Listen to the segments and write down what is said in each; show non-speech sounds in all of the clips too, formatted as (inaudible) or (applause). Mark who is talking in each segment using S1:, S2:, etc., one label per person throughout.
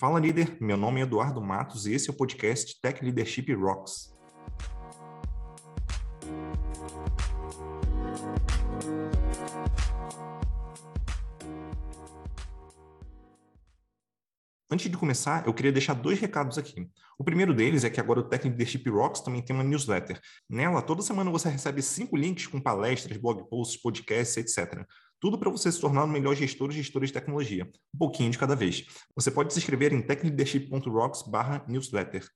S1: Fala líder, meu nome é Eduardo Matos e esse é o podcast Tech Leadership Rocks. Antes de começar, eu queria deixar dois recados aqui. O primeiro deles é que agora o Tech Leadership Rocks também tem uma newsletter. Nela, toda semana você recebe cinco links com palestras, blog posts, podcasts, etc. Tudo para você se tornar o melhor gestor ou gestora de tecnologia, um pouquinho de cada vez. Você pode se inscrever em techleadership.rocks/newsletter.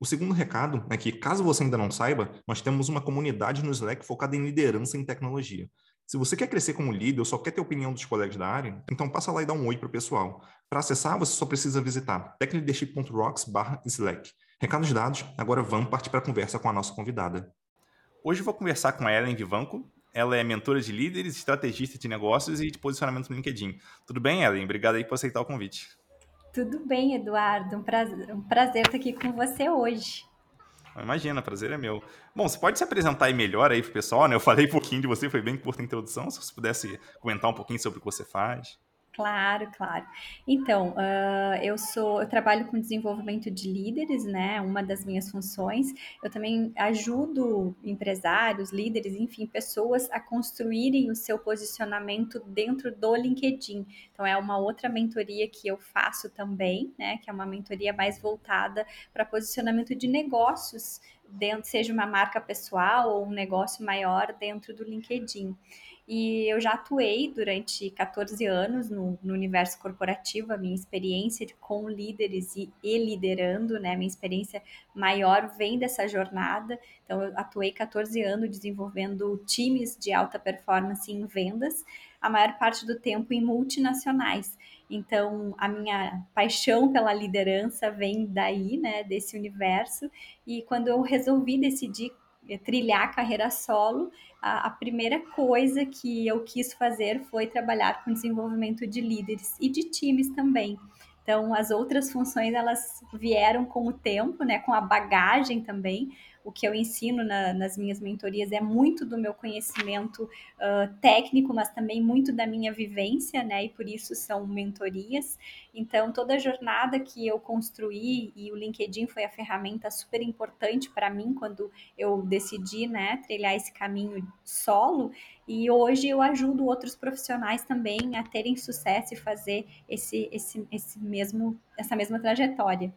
S1: O segundo recado é que, caso você ainda não saiba, nós temos uma comunidade no Slack focada em liderança em tecnologia. Se você quer crescer como líder ou só quer ter opinião dos colegas da área, então passa lá e dá um oi para o pessoal. Para acessar, você só precisa visitar techleadership.rocks/slack. Recados dados, agora vamos partir para a conversa com a nossa convidada. Hoje vou conversar com a Ellen Vivanco, ela é mentora de líderes, estrategista de negócios e de posicionamento no LinkedIn. Tudo bem, Ellen? Obrigado aí por aceitar o convite.
S2: Tudo bem, Eduardo. Um prazer, um prazer estar aqui com você hoje.
S1: Imagina, prazer é meu. Bom, você pode se apresentar aí melhor aí pro pessoal, né? Eu falei um pouquinho de você, foi bem curta a introdução. Se você pudesse comentar um pouquinho sobre o que você faz.
S2: Claro, claro. Então, uh, eu sou, eu trabalho com desenvolvimento de líderes, né? Uma das minhas funções. Eu também ajudo empresários, líderes, enfim, pessoas a construírem o seu posicionamento dentro do LinkedIn. Então, é uma outra mentoria que eu faço também, né? Que é uma mentoria mais voltada para posicionamento de negócios, dentro, seja uma marca pessoal ou um negócio maior dentro do LinkedIn. E eu já atuei durante 14 anos no, no universo corporativo, a minha experiência de, com líderes e, e liderando, né? Minha experiência maior vem dessa jornada. Então, eu atuei 14 anos desenvolvendo times de alta performance em vendas, a maior parte do tempo em multinacionais. Então, a minha paixão pela liderança vem daí, né, desse universo. E quando eu resolvi decidir trilhar a carreira solo, a, a, primeira coisa que eu quis fazer foi trabalhar com desenvolvimento de líderes e de times também. Então, as outras funções elas vieram com o tempo, né, com a bagagem também, o que eu ensino na, nas minhas mentorias é muito do meu conhecimento uh, técnico, mas também muito da minha vivência, né? E por isso são mentorias. Então, toda a jornada que eu construí, e o LinkedIn foi a ferramenta super importante para mim quando eu decidi, né, trilhar esse caminho solo. E hoje eu ajudo outros profissionais também a terem sucesso e fazer esse, esse, esse mesmo, essa mesma trajetória.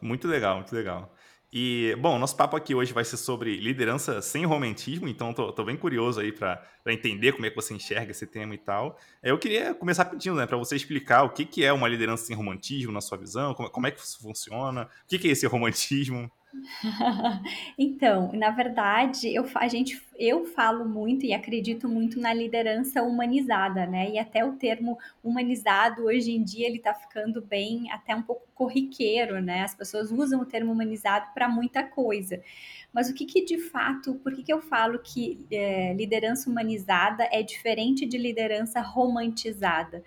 S1: Muito legal, muito legal. E, bom, nosso papo aqui hoje vai ser sobre liderança sem romantismo, então tô, tô bem curioso aí para entender como é que você enxerga esse tema e tal. Eu queria começar pedindo, né, para você explicar o que, que é uma liderança sem romantismo na sua visão, como, como é que isso funciona, o que, que é esse romantismo. (laughs)
S2: então, na verdade, eu, a gente, eu falo muito e acredito muito na liderança humanizada, né? E até o termo humanizado hoje em dia ele está ficando bem, até um pouco corriqueiro, né? As pessoas usam o termo humanizado para muita coisa. Mas o que, que de fato, por que, que eu falo que é, liderança humanizada é diferente de liderança romantizada?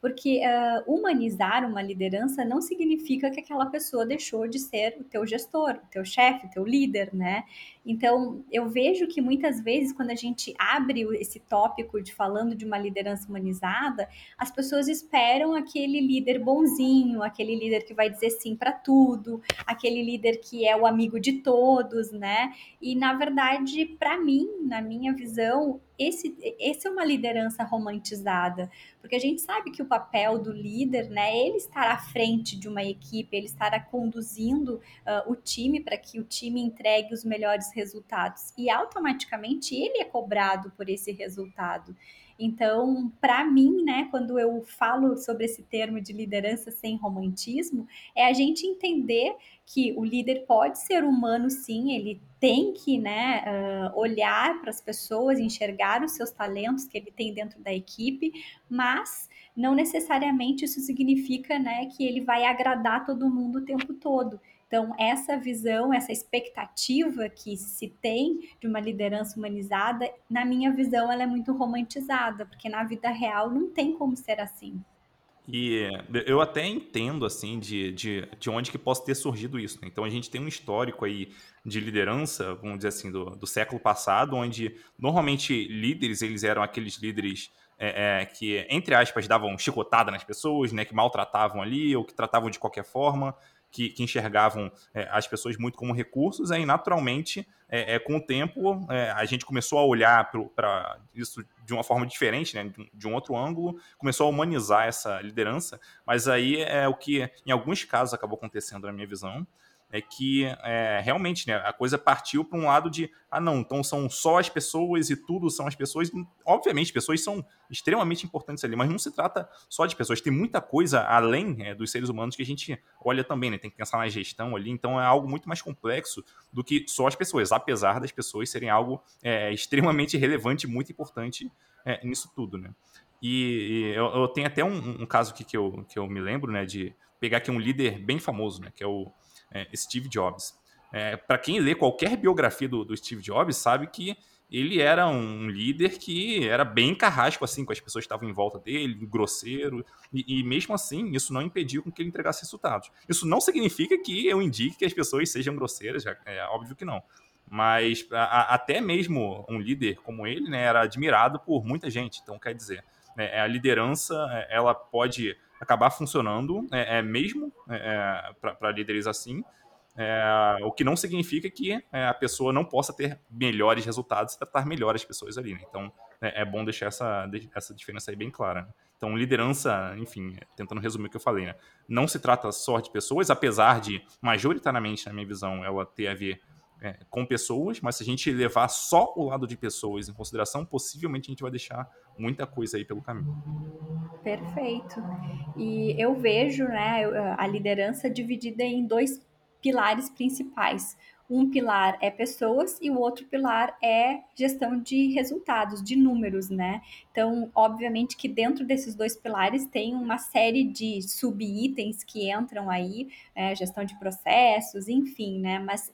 S2: Porque uh, humanizar uma liderança não significa que aquela pessoa deixou de ser o teu gestor, o teu chefe, o teu líder, né? Então, eu vejo que muitas vezes, quando a gente abre esse tópico de falando de uma liderança humanizada, as pessoas esperam aquele líder bonzinho, aquele líder que vai dizer sim para tudo, aquele líder que é o amigo de todos, né? E, na verdade, para mim, na minha visão, esse, esse é uma liderança romantizada, porque a gente sabe que o papel do líder, né, ele estar à frente de uma equipe, ele estará conduzindo uh, o time para que o time entregue os melhores resultados e automaticamente ele é cobrado por esse resultado. Então, para mim, né, quando eu falo sobre esse termo de liderança sem romantismo, é a gente entender que o líder pode ser humano, sim, ele tem que né, olhar para as pessoas, enxergar os seus talentos que ele tem dentro da equipe, mas não necessariamente isso significa né, que ele vai agradar todo mundo o tempo todo. Então, essa visão, essa expectativa que se tem de uma liderança humanizada, na minha visão, ela é muito romantizada, porque na vida real não tem como ser assim.
S1: E eu até entendo, assim, de, de, de onde que possa ter surgido isso. Né? Então, a gente tem um histórico aí de liderança, vamos dizer assim, do, do século passado, onde normalmente líderes, eles eram aqueles líderes é, é, que, entre aspas, davam chicotada nas pessoas, né, que maltratavam ali ou que tratavam de qualquer forma, que, que enxergavam é, as pessoas muito como recursos, aí naturalmente, é, é com o tempo, é, a gente começou a olhar para isso de uma forma diferente, né, de, de, um outro ângulo, começou a humanizar essa liderança, mas aí é o que em alguns casos acabou acontecendo na minha visão, é que é, realmente né, a coisa partiu para um lado de ah não, então são só as pessoas e tudo são as pessoas. Obviamente, pessoas são extremamente importantes ali, mas não se trata só de pessoas. Tem muita coisa além é, dos seres humanos que a gente olha também, né? Tem que pensar na gestão ali. Então é algo muito mais complexo do que só as pessoas, apesar das pessoas serem algo é, extremamente relevante, muito importante é, nisso tudo, né? E, e eu, eu, tenho até um, um, caso que eu, que eu me lembro, né? De pegar aqui um líder bem famoso, né? Que é o é, Steve Jobs. É, Para quem lê qualquer biografia do, do, Steve Jobs, sabe que ele era um líder que era bem carrasco assim com as pessoas que estavam em volta dele, grosseiro, e, e mesmo assim isso não impediu com que ele entregasse resultados. Isso não significa que eu indique que as pessoas sejam grosseiras, é óbvio que não. Mas a, até mesmo um líder como ele né, era admirado por muita gente. Então, quer dizer, né, a liderança ela pode acabar funcionando, é, é mesmo é, é para líderes assim, é, o que não significa que é, a pessoa não possa ter melhores resultados e tratar melhor as pessoas ali. Né? Então, é, é, bom deixar essa, essa diferença aí bem clara. Né? Então, liderança, enfim, tentando resumir o que eu falei, né? não se trata só de pessoas, apesar de, majoritariamente, na minha visão, ela ter a ver é, com pessoas, mas se a gente levar só o lado de pessoas em consideração, possivelmente a gente vai deixar muita coisa aí pelo caminho.
S2: Perfeito. E eu vejo né, a liderança dividida em dois pilares principais. Um pilar é pessoas e o outro pilar é gestão de resultados, de números, né? Então, obviamente que dentro desses dois pilares tem uma série de sub-itens que entram aí, é, gestão de processos, enfim, né? Mas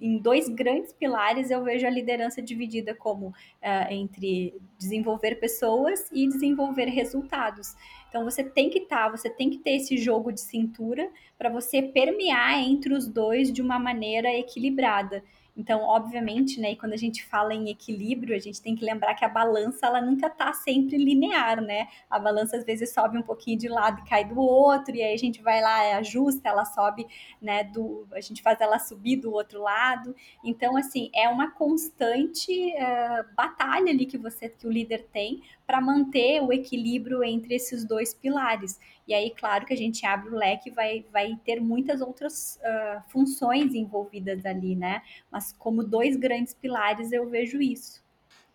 S2: em dois grandes pilares eu vejo a liderança dividida como uh, entre desenvolver pessoas e desenvolver resultados. Então você tem que estar, tá, você tem que ter esse jogo de cintura para você permear entre os dois de uma maneira equilibrada. Então, obviamente, né, e quando a gente fala em equilíbrio, a gente tem que lembrar que a balança ela nunca está sempre linear, né? A balança às vezes sobe um pouquinho de lado e cai do outro, e aí a gente vai lá, ajusta, ela sobe, né, do a gente faz ela subir do outro lado. Então, assim, é uma constante uh, batalha ali que você que o líder tem para manter o equilíbrio entre esses dois pilares. E aí, claro que a gente abre o leque vai, vai ter muitas outras uh, funções envolvidas ali, né? Mas como dois grandes pilares eu vejo isso.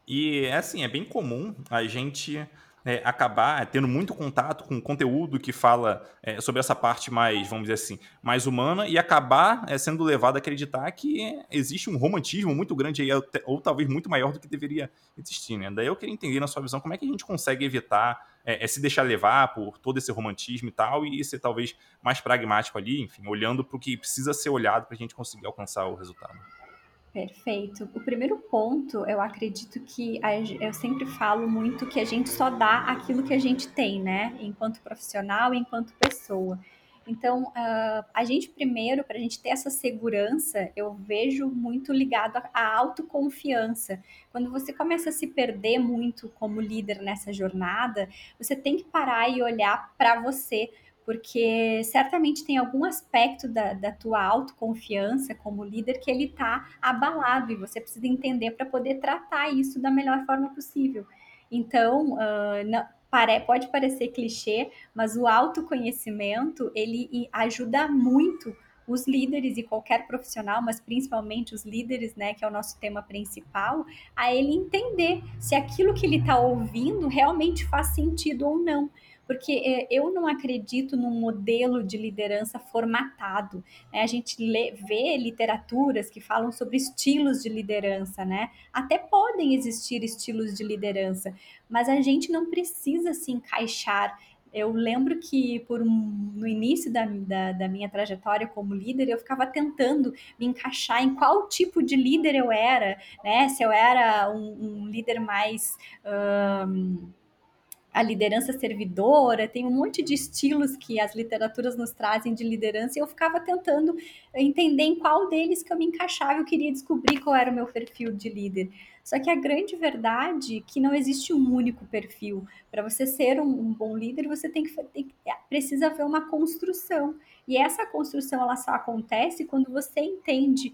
S1: E assim, é bem comum a gente é, acabar tendo muito contato com conteúdo que fala é, sobre essa parte mais, vamos dizer assim, mais humana e acabar é, sendo levado a acreditar que existe um romantismo muito grande aí, ou, ou, talvez muito maior do que deveria existir, né? Daí eu queria entender na sua visão como é que a gente consegue evitar é, é, se deixar levar por todo esse romantismo e tal e ser talvez mais pragmático ali, enfim, olhando para o que precisa ser olhado para a gente conseguir alcançar o resultado.
S2: Perfeito. O primeiro ponto, eu acredito que a, eu sempre falo muito que a gente só dá aquilo que a gente tem, né? Enquanto profissional, enquanto pessoa. Então, uh, a gente primeiro, para a gente ter essa segurança, eu vejo muito ligado à autoconfiança. Quando você começa a se perder muito como líder nessa jornada, você tem que parar e olhar para você porque certamente tem algum aspecto da, da tua autoconfiança como líder que ele está abalado e você precisa entender para poder tratar isso da melhor forma possível. Então, uh, não, pode parecer clichê, mas o autoconhecimento ele ajuda muito os líderes e qualquer profissional, mas principalmente os líderes, né, que é o nosso tema principal, a ele entender se aquilo que ele está ouvindo realmente faz sentido ou não porque é, eu não acredito num modelo de liderança formatado. Né? A gente lê, vê literaturas que falam sobre estilos de liderança, né? Até podem existir estilos de liderança, mas a gente não precisa se encaixar eu lembro que por um, no início da, da, da, minha trajetória como líder, eu ficava tentando me encaixar em qual tipo de líder eu era, né? Se eu era um, um líder mais um, a liderança servidora, tem um monte de estilos que as literaturas nos trazem de liderança, e eu ficava tentando entender em qual deles que eu me encaixava, eu queria descobrir qual era o meu perfil de líder. Só que a grande verdade é que não existe um único perfil. Para você ser um, um, bom líder, você tem que, tem, é, precisa haver uma construção. E essa construção ela só acontece quando você entende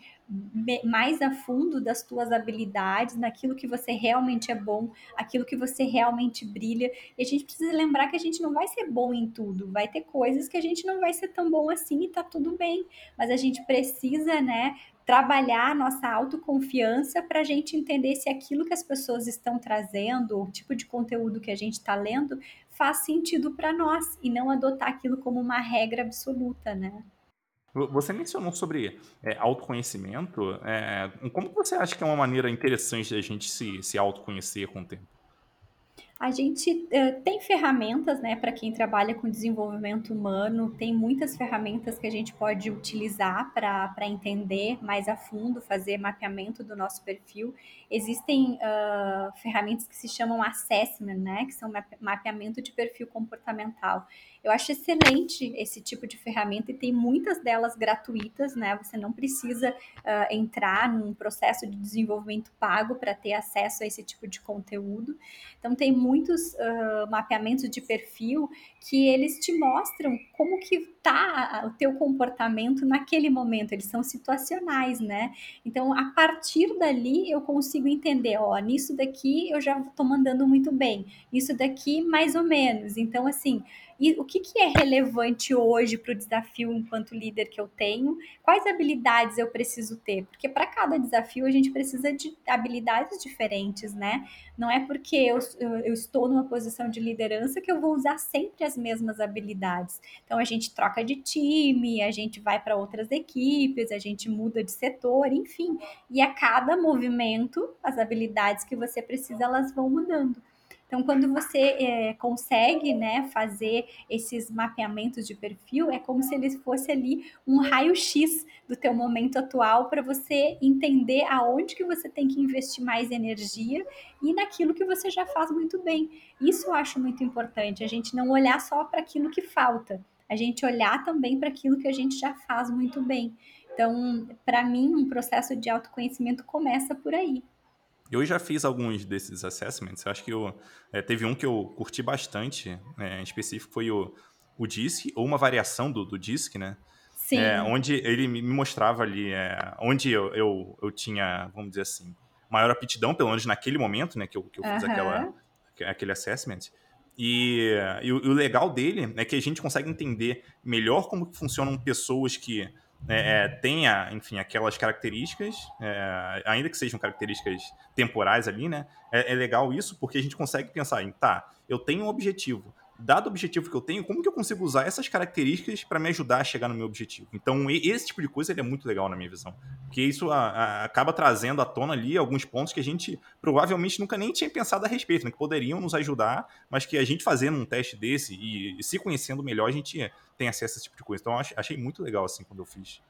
S2: mais a fundo das tuas habilidades, naquilo que você realmente é bom, aquilo que você realmente brilha. E a gente precisa lembrar que a gente não vai ser bom em tudo, vai ter coisas que a gente não vai ser tão bom assim e tá tudo bem. Mas a gente precisa, né, trabalhar a nossa autoconfiança para a gente entender se aquilo que as pessoas estão trazendo, o tipo de conteúdo que a gente está lendo, faz sentido para nós e não adotar aquilo como uma regra absoluta, né?
S1: Você mencionou sobre é, autoconhecimento. É, como você acha que é uma maneira interessante da gente se, se autoconhecer com o tempo?
S2: A gente uh, tem ferramentas, né, para quem trabalha com desenvolvimento humano, tem muitas ferramentas que a gente pode utilizar para entender mais a fundo, fazer mapeamento do nosso perfil. Existem uh, ferramentas que se chamam assessment, né, que são mapeamento de perfil comportamental. Eu acho excelente esse tipo de ferramenta e tem muitas delas gratuitas, né? Você não precisa uh, entrar num processo de desenvolvimento pago para ter acesso a esse tipo de conteúdo. Então tem muitos uh, mapeamentos de perfil que eles te mostram como que tá o teu comportamento naquele momento. Eles são situacionais, né? Então a partir dali eu consigo entender, ó, nisso daqui eu já estou mandando muito bem, isso daqui mais ou menos. Então assim e o que, que é relevante hoje para o desafio enquanto líder que eu tenho? Quais habilidades eu preciso ter? Porque para cada desafio a gente precisa de habilidades diferentes, né? Não é porque eu, eu estou numa posição de liderança que eu vou usar sempre as mesmas habilidades. Então a gente troca de time, a gente vai para outras equipes, a gente muda de setor, enfim. E a cada movimento, as habilidades que você precisa, elas vão mudando. Então, quando você é, consegue né, fazer esses mapeamentos de perfil, é como se ele fosse ali um raio-x do teu momento atual para você entender aonde que você tem que investir mais energia e naquilo que você já faz muito bem. Isso eu acho muito importante, a gente não olhar só para aquilo que falta, a gente olhar também para aquilo que a gente já faz muito bem. Então, para mim, um processo de autoconhecimento começa por aí.
S1: Eu já fiz alguns desses assessments. Eu acho que eu, é, teve um que eu curti bastante, é, em específico foi o, o DISC, ou uma variação do, do DISC, né? Sim. É, onde ele me mostrava ali é, onde eu, eu, eu, tinha, vamos dizer assim, maior aptidão, pelo menos naquele momento, né, que eu, que eu fiz uhum. aquela, aquele assessment. E, e, o, e, o legal dele é que a gente consegue entender melhor como funcionam pessoas que é, é, tenha, enfim, aquelas características, é, ainda que sejam características temporais ali, né? É, é, legal isso porque a gente consegue pensar em, tá, eu tenho um objetivo, dado o objetivo que eu tenho, como que eu consigo usar essas características para me ajudar a chegar no meu objetivo? Então, esse tipo de coisa é muito legal na minha visão, porque isso a, a, acaba trazendo à tona ali alguns pontos que a gente provavelmente nunca nem tinha pensado a respeito, né? que poderiam nos ajudar, mas que a gente fazendo um teste desse e, e se conhecendo melhor, a gente tem acesso a esse tipo de coisa. Então, achei muito legal assim quando eu fiz.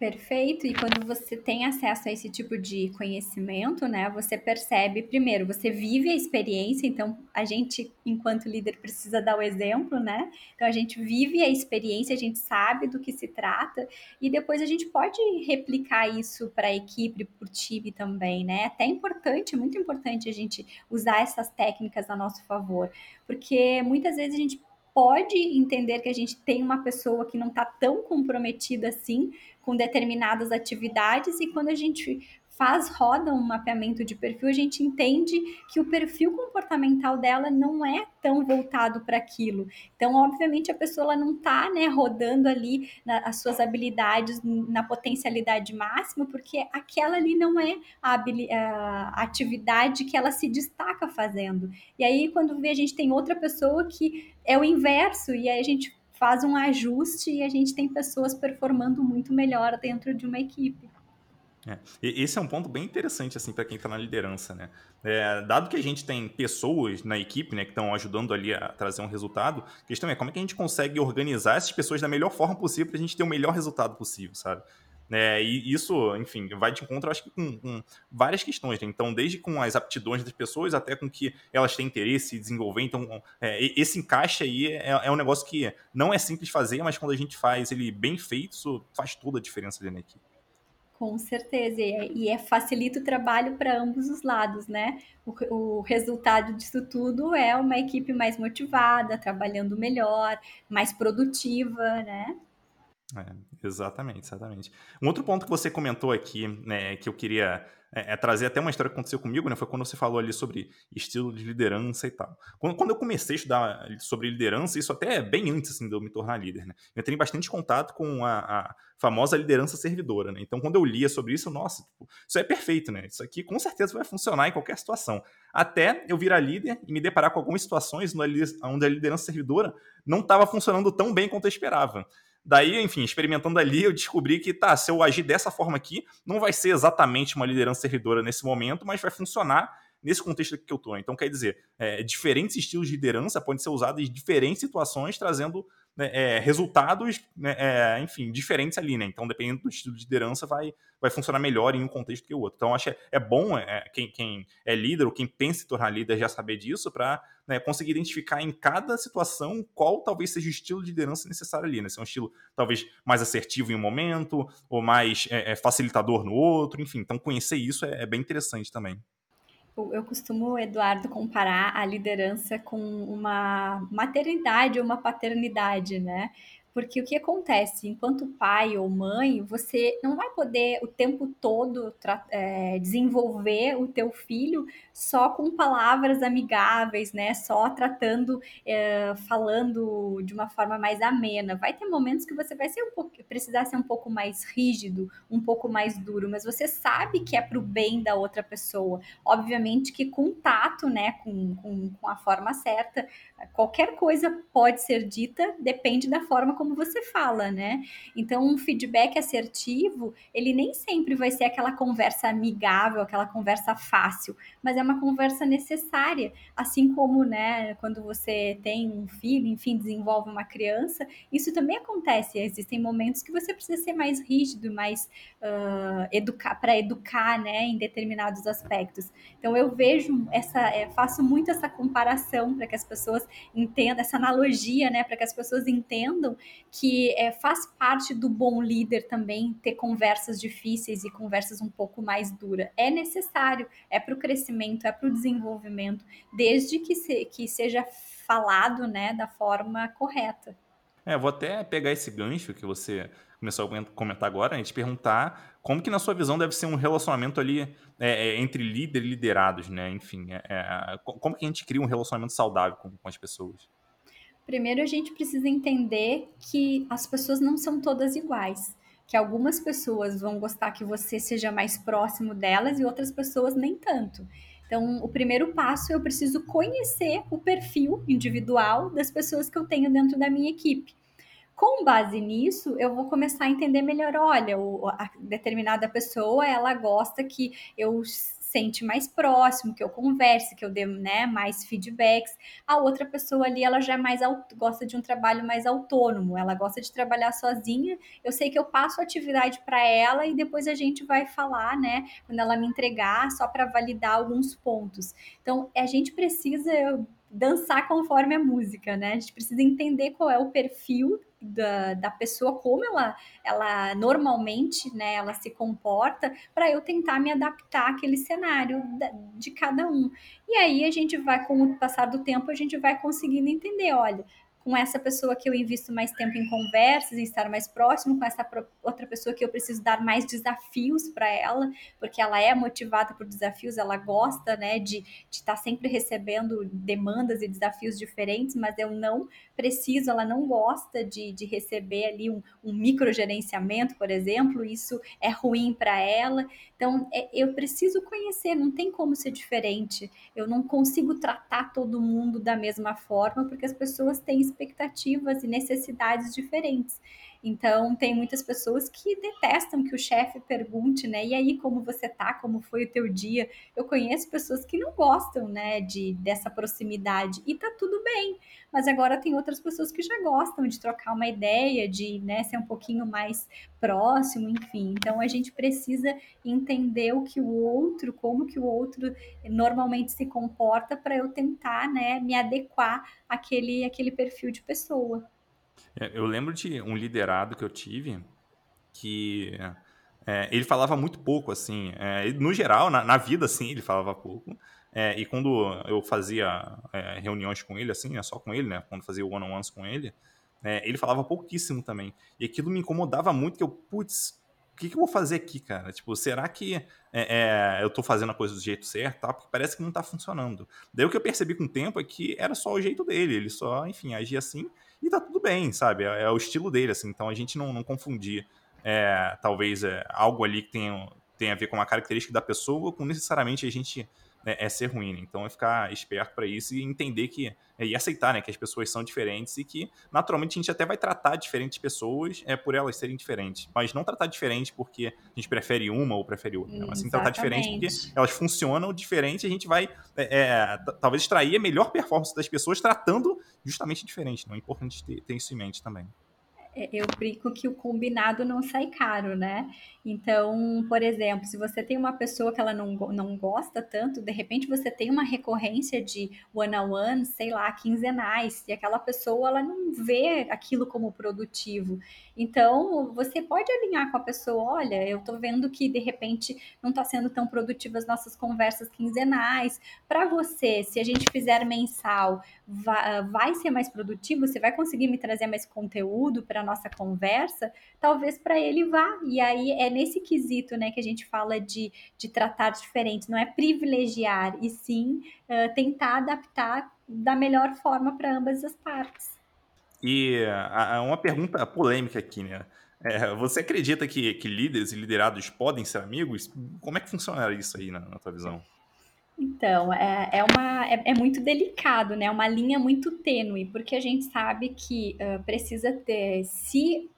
S2: Perfeito. E quando você tem acesso a esse tipo de conhecimento, né, você percebe, primeiro, você vive a experiência, então a gente, enquanto líder, precisa dar o exemplo, né? Então a gente vive a experiência, a gente sabe do que se trata, e depois a gente pode replicar isso para a equipe, para o time também, né? Até importante, muito importante a gente usar essas técnicas a nosso favor, porque muitas vezes a gente pode entender que a gente tem uma pessoa que não está tão comprometida assim com determinadas atividades e quando a gente faz, roda um mapeamento de perfil, a gente entende que o perfil comportamental dela não é tão voltado para aquilo. Então, obviamente, a pessoa não está né, rodando ali na, as suas habilidades na potencialidade máxima, porque aquela ali não é a, a, atividade que ela se destaca fazendo. E aí, quando vê, a gente tem outra pessoa que é o inverso, e aí a gente faz um ajuste e a gente tem pessoas performando muito melhor dentro de uma equipe.
S1: É. Esse é um ponto bem interessante assim para quem está na liderança, né? É, dado que a gente tem pessoas na equipe, né, que estão ajudando ali a trazer um resultado, a questão é como é que a gente consegue organizar essas pessoas da melhor forma possível para a gente ter o melhor resultado possível, sabe? É, e isso, enfim, vai de encontro, acho que com, com várias questões. Né? Então, desde com as aptidões das pessoas até com que elas têm interesse em desenvolver. Então, é, esse encaixe aí é, é, um negócio que não é simples fazer, mas quando a gente faz ele bem feito, isso faz toda a diferença ali na equipe.
S2: Com certeza, e, é, e é, facilita o trabalho para ambos os lados, né? O, o, resultado disso tudo é uma equipe mais motivada, trabalhando melhor, mais produtiva, né?
S1: É, exatamente, exatamente. Um outro ponto que você comentou aqui, né, que eu queria é, é, trazer até uma história que aconteceu comigo, né? Foi quando você falou ali sobre estilo de liderança e tal. Quando, quando eu comecei a estudar sobre liderança, isso até é bem antes assim, de eu me tornar líder, né? Eu tenho bastante contato com a, a famosa liderança servidora, né? Então, quando eu lia sobre isso, nossa, tipo, isso é perfeito, né? Isso aqui com certeza vai funcionar em qualquer situação. Até eu virar líder e me deparar com algumas situações onde a liderança servidora não estava funcionando tão bem quanto eu esperava. Daí, enfim, experimentando ali, eu descobri que, tá, se eu agir dessa forma aqui, não vai ser exatamente uma liderança servidora nesse momento, mas vai funcionar nesse contexto que eu estou. Então, quer dizer, é, diferentes estilos de liderança podem ser usados em diferentes situações, trazendo né, é, resultados, né, é, enfim, diferentes ali, né? Então, dependendo do estilo de liderança, vai, vai funcionar melhor em um contexto que o outro. Então, acho que é, é bom é, quem, quem é líder ou quem pensa em tornar líder já saber disso para né, conseguir identificar em cada situação qual talvez seja o estilo de liderança necessário ali, né? Se é um estilo talvez mais assertivo em um momento ou mais é, é, facilitador no outro, enfim. Então, conhecer isso é, é bem interessante também.
S2: Eu costumo, Eduardo, comparar a liderança com uma maternidade ou uma paternidade, né? Porque o que acontece? Enquanto pai ou mãe, você não vai poder o tempo todo é, desenvolver o teu filho só com palavras amigáveis, né? Só tratando, é, falando de uma forma mais amena. Vai ter momentos que você vai ser um pouco, precisar ser um pouco mais rígido, um pouco mais duro, mas você sabe que é para o bem da outra pessoa. Obviamente que com tato, né? Com, com, com a forma certa, qualquer coisa pode ser dita, depende da forma como você fala, né? Então, um feedback assertivo, ele nem sempre vai ser aquela conversa amigável, aquela conversa fácil, mas é uma conversa necessária. Assim como, né, quando você tem um filho, enfim, desenvolve uma criança, isso também acontece. Existem momentos que você precisa ser mais rígido, mais uh, educar para educar, né, em determinados aspectos. Então, eu vejo essa, é, faço muito essa comparação para que as pessoas entendam essa analogia, né, para que as pessoas entendam que é, faz parte do bom líder também ter conversas difíceis e conversas um pouco mais duras. É necessário, é para o crescimento, é para o desenvolvimento, desde que, se, que seja falado né, da forma correta.
S1: É, vou até pegar esse gancho que você começou a comentar agora, a gente perguntar como que na sua visão deve ser um relacionamento ali é, é entre líder e liderados, né? Enfim, é, é, como que a gente cria um relacionamento saudável com, com as pessoas?
S2: Primeiro, a gente precisa entender que as pessoas não são todas iguais. Que algumas pessoas vão gostar que você seja mais próximo delas e outras pessoas nem tanto. Então, o primeiro passo eu preciso conhecer o perfil individual das pessoas que eu tenho dentro da minha equipe. Com base nisso, eu vou começar a entender melhor. Olha, a determinada pessoa ela gosta que eu sente mais próximo, que eu converse, que eu dê né, mais feedbacks. A outra pessoa ali, ela já é mais gosta de um trabalho mais autônomo, ela gosta de trabalhar sozinha. Eu sei que eu passo a atividade para ela e depois a gente vai falar, né, quando ela me entregar, só para validar alguns pontos. Então, a gente precisa dançar conforme a música, né? A gente precisa entender qual é o perfil da, da pessoa, como ela, ela normalmente, né, ela se comporta, para eu tentar me adaptar àquele cenário de cada um. E aí a gente vai, com o passar do tempo, a gente vai conseguindo entender, olha, com essa pessoa que eu invisto mais tempo em conversas, em estar mais próximo, com essa outra pessoa que eu preciso dar mais desafios para ela, porque ela é motivada por desafios, ela gosta, né, de estar tá sempre recebendo demandas e desafios diferentes, mas eu não preciso, ela não gosta de, de receber ali um, um microgerenciamento, por exemplo, isso é ruim para ela. Então, é, eu preciso conhecer, não tem como ser diferente. Eu não consigo tratar todo mundo da mesma forma, porque as pessoas têm expectativas e necessidades diferentes. Então, tem muitas pessoas que detestam que o chefe pergunte, né? E aí, como você tá? Como foi o teu dia? Eu conheço pessoas que não gostam, né, de dessa proximidade e tá tudo bem. Mas agora tem outras pessoas que já gostam de trocar uma ideia, de, né, ser um pouquinho mais próximo, enfim. Então, a gente precisa entender o que o outro, como que o outro normalmente se comporta para eu tentar, né, me adequar àquele, àquele perfil de pessoa.
S1: É, eu lembro de um liderado que eu tive que é, ele falava muito pouco, assim. É, no geral, na, na, vida, assim, ele falava pouco. É, e quando eu fazia é, reuniões com ele, assim, né, só com ele, né? Quando fazia one-on-ones com ele, é, ele falava pouquíssimo também. E aquilo me incomodava muito, que eu, putz, o que, que eu vou fazer aqui, cara? Tipo, será que é, é, eu tô fazendo a coisa do jeito certo, tá? Porque parece que não tá funcionando. Daí o que eu percebi com o tempo é que era só o jeito dele, ele só, enfim, agia assim e tá tudo bem, sabe? É, é o estilo dele, assim. Então a gente não, não confundir, é, talvez, é, algo ali que tenha, tenha a ver com uma característica da pessoa com necessariamente a gente é, é ser ruim. Né? Então é ficar esperto para isso e entender que é, e aceitar, né, que as pessoas são diferentes e que naturalmente a gente até vai tratar diferentes pessoas é por elas serem diferentes, mas não tratar diferente porque a gente prefere uma ou prefere outra, né? mas sim tratar diferente porque elas funcionam diferente, a gente vai é, é, talvez extrair a melhor performance das pessoas tratando justamente diferente. Não é importante ter, ter isso em mente também.
S2: É, eu brinco que o combinado não sai caro, né? Então, por exemplo, se você tem uma pessoa que ela não, não gosta tanto, de repente você tem uma recorrência de one-on-one, sei lá, quinzenais, e aquela pessoa ela não vê aquilo como produtivo. Então, você pode alinhar com a pessoa, olha, eu tô vendo que de repente não está sendo tão produtiva as nossas conversas quinzenais. Para você, se a gente fizer mensal, vai, vai ser mais produtivo? Você vai conseguir me trazer mais conteúdo para nossa conversa? Talvez para ele vá. E aí é nesse quesito, né, que a gente fala de, de tratar diferente, não é privilegiar, e sim uh, tentar adaptar da melhor forma para ambas as partes.
S1: E a, uma pergunta polêmica aqui, né? É, você acredita que, que líderes e liderados podem ser amigos? Como é que funciona isso aí na, na tua visão?
S2: Então, é, é, uma, é, é, muito delicado, né? É uma linha muito tênue, porque a gente sabe que uh, precisa ter, se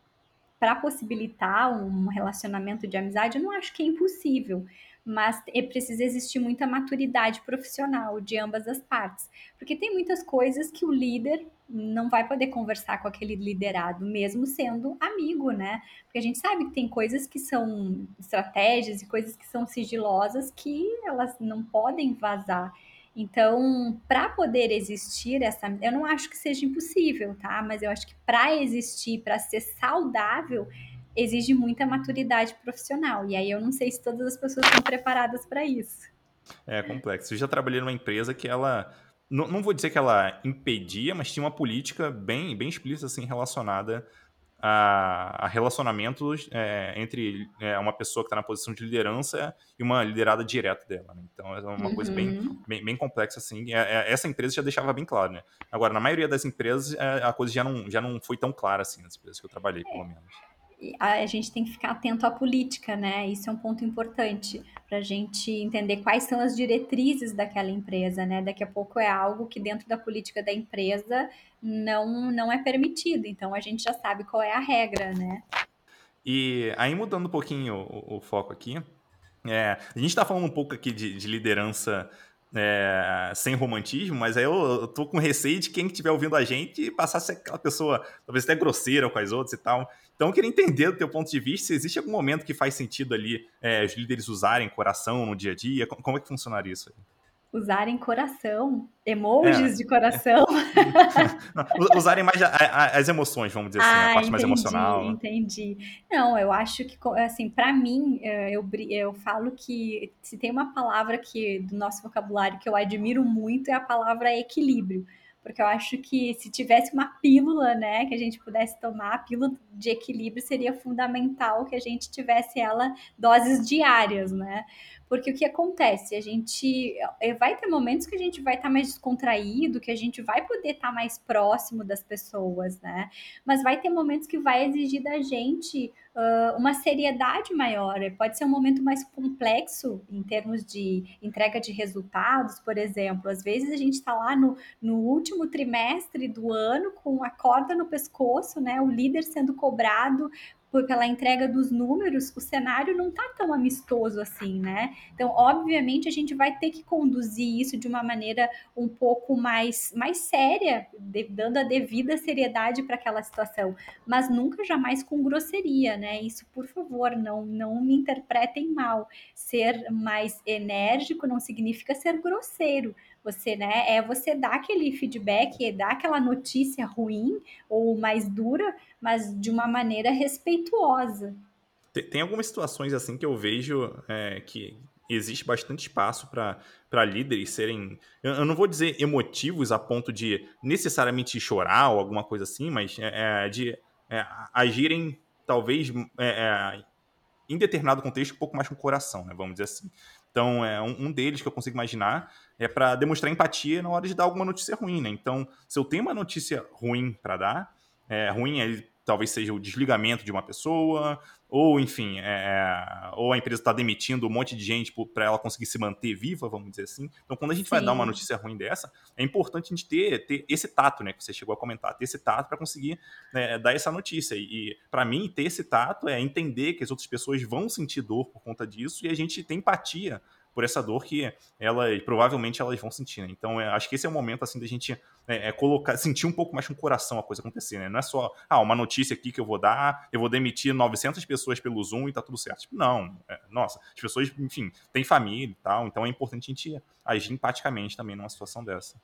S2: para possibilitar um relacionamento de amizade, eu não acho que é impossível, mas é precisa existir muita maturidade profissional de ambas as partes, porque tem muitas coisas que o líder não vai poder conversar com aquele liderado, mesmo sendo amigo, né? Porque a gente sabe que tem coisas que são estratégias e coisas que são sigilosas que elas não podem vazar. Então, para poder existir essa, eu não acho que seja impossível, tá? Mas eu acho que para existir, para ser saudável, exige muita maturidade profissional. E aí eu não sei se todas as pessoas estão preparadas para isso.
S1: É complexo. Eu já trabalhei numa empresa que ela não, não vou dizer que ela impedia, mas tinha uma política bem, bem explícita assim relacionada a, a relacionamentos é, entre é, uma pessoa que está na posição de liderança e uma liderada direta dela. Né? Então é uma uhum. coisa bem, uhum. bem, bem, complexa assim. É, é, essa empresa já deixava bem claro, né? Agora, na maioria das empresas, é, a coisa já não, já não foi tão clara assim nas empresas que eu trabalhei, pelo menos
S2: a gente tem que ficar atento à política, né? Isso é um ponto importante para a gente entender quais são as diretrizes daquela empresa, né? Daqui a pouco é algo que dentro da política da empresa não, não é permitido, então a gente já sabe qual é a regra, né?
S1: E aí mudando um pouquinho o, o foco aqui, é, a gente está falando um pouco aqui de, de liderança é, sem romantismo, mas aí eu, eu tô com receio de quem estiver ouvindo a gente passar a ser aquela pessoa, talvez até grosseira com as outras e tal. Então eu queria entender do teu ponto de vista se existe algum momento que faz sentido ali é, os líderes usarem coração no dia a dia, como é que funcionaria isso aí?
S2: usarem coração, emojis é, de coração. (laughs)
S1: Usarem mais a, a, as emoções, vamos dizer assim, ah, a parte entendi, mais emocional.
S2: Entendi. Não, eu acho que, assim, para mim, eh, eu, eu falo que se tem uma palavra que do nosso vocabulário que eu admiro muito é a palavra equilíbrio porque eu acho que se tivesse uma pílula, né, que a gente pudesse tomar, a pílula de equilíbrio seria fundamental que a gente tivesse ela doses diárias, né? Porque o que acontece? A gente eh, vai ter momentos que a gente vai estar tá mais descontraído, que a gente vai poder estar tá mais próximo das pessoas, né? Mas vai ter momentos que vai exigir da gente uh, uma seriedade maior. Pode ser um momento mais complexo em termos de entrega de resultados, por exemplo. Às vezes a gente está lá no, no último trimestre do ano com a corda no pescoço, né? O líder sendo cobrado pela entrega dos números, o cenário não está tão amistoso assim, né? Então, obviamente, a gente vai ter que conduzir isso de uma maneira um pouco mais, mais séria, de, dando a devida seriedade para aquela situação, mas nunca jamais com grosseria, né? Isso, por favor, não, não me interpretem mal. Ser mais enérgico não significa ser grosseiro você, né, é você dar aquele feedback, é dar aquela notícia ruim ou mais dura, mas de uma maneira respeituosa.
S1: Tem, tem algumas situações assim que eu vejo é, que existe bastante espaço para líderes serem, eu, eu, não vou dizer emotivos a ponto de necessariamente chorar ou alguma coisa assim, mas é, é de é, agirem talvez é, é, em determinado contexto um pouco mais com o coração, né, vamos dizer assim. Então, é um, um deles que eu consigo imaginar é para demonstrar empatia na hora de dar alguma notícia ruim, né? Então, se eu tenho uma notícia ruim para dar, é, ruim é talvez seja o desligamento de uma pessoa, ou enfim, é, é ou a empresa está demitindo um monte de gente para ela conseguir se manter viva, vamos dizer assim. Então, quando a gente Sim. vai dar uma notícia ruim dessa, é importante a gente ter, ter esse tato, né, que você chegou a comentar, ter esse tato para conseguir né, dar essa notícia. E, e para mim, ter esse tato é entender que as outras pessoas vão sentir dor por conta disso e a gente tem empatia por essa dor que elas provavelmente elas vão sentir. Né? Então, é, acho que esse é o momento assim da gente é, é, colocar, sentir um pouco mais com o coração a coisa acontecer, né? Não é só, ah, uma notícia aqui que eu vou dar, eu vou demitir 900 pessoas pelo Zoom e tá tudo certo. Tipo, não, é, nossa, as pessoas, enfim, têm família e tal, então é importante a gente agir empaticamente também numa situação dessa.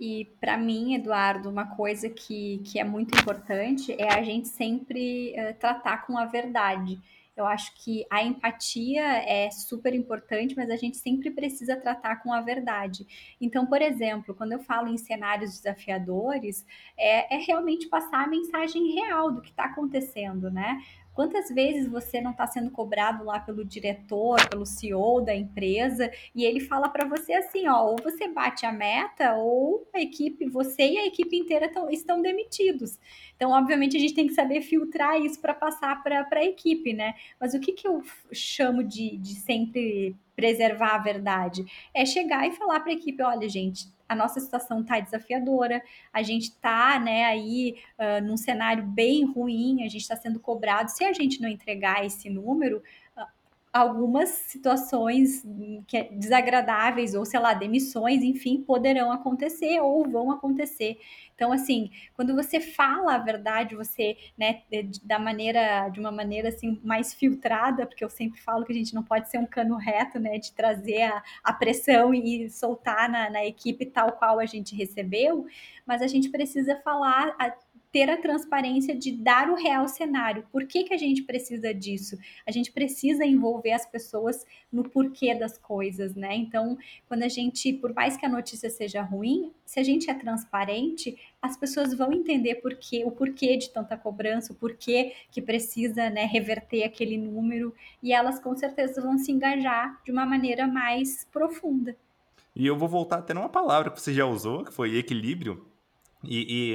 S2: E para mim, Eduardo, uma coisa que, que é muito importante é a gente sempre uh, tratar com a verdade. Eu acho que a empatia é super importante, mas a gente sempre precisa tratar com a verdade. Então, por exemplo, quando eu falo em cenários desafiadores, é, é realmente passar a mensagem real do que está acontecendo, né? Quantas vezes você não está sendo cobrado lá pelo diretor, pelo CEO da empresa, e ele fala para você assim, ó, ou você bate a meta, ou a equipe, você e a equipe inteira tão, estão demitidos. Então, obviamente, a gente tem que saber filtrar isso para passar para a equipe, né? Mas o que, que eu chamo de, de sempre preservar a verdade? É chegar e falar para a equipe, olha, gente, a nossa situação está desafiadora, a gente está né, aí uh, num cenário bem ruim, a gente está sendo cobrado. Se a gente não entregar esse número, algumas situações que é desagradáveis ou sei lá demissões enfim poderão acontecer ou vão acontecer. Então assim quando você fala a verdade você né da maneira de uma maneira assim mais filtrada porque eu sempre falo que a gente não pode ser um cano reto né de trazer a, a pressão e soltar na, na equipe tal qual a gente recebeu mas a gente precisa falar a, ter a transparência de dar o real cenário. Por que, que a gente precisa disso? A gente precisa envolver as pessoas no porquê das coisas, né? Então, quando a gente, por mais que a notícia seja ruim, se a gente é transparente, as pessoas vão entender por quê, o porquê de tanta cobrança, o porquê que precisa né, reverter aquele número, e elas com certeza vão se engajar de uma maneira mais profunda.
S1: E eu vou voltar até numa palavra que você já usou, que foi equilíbrio. E, e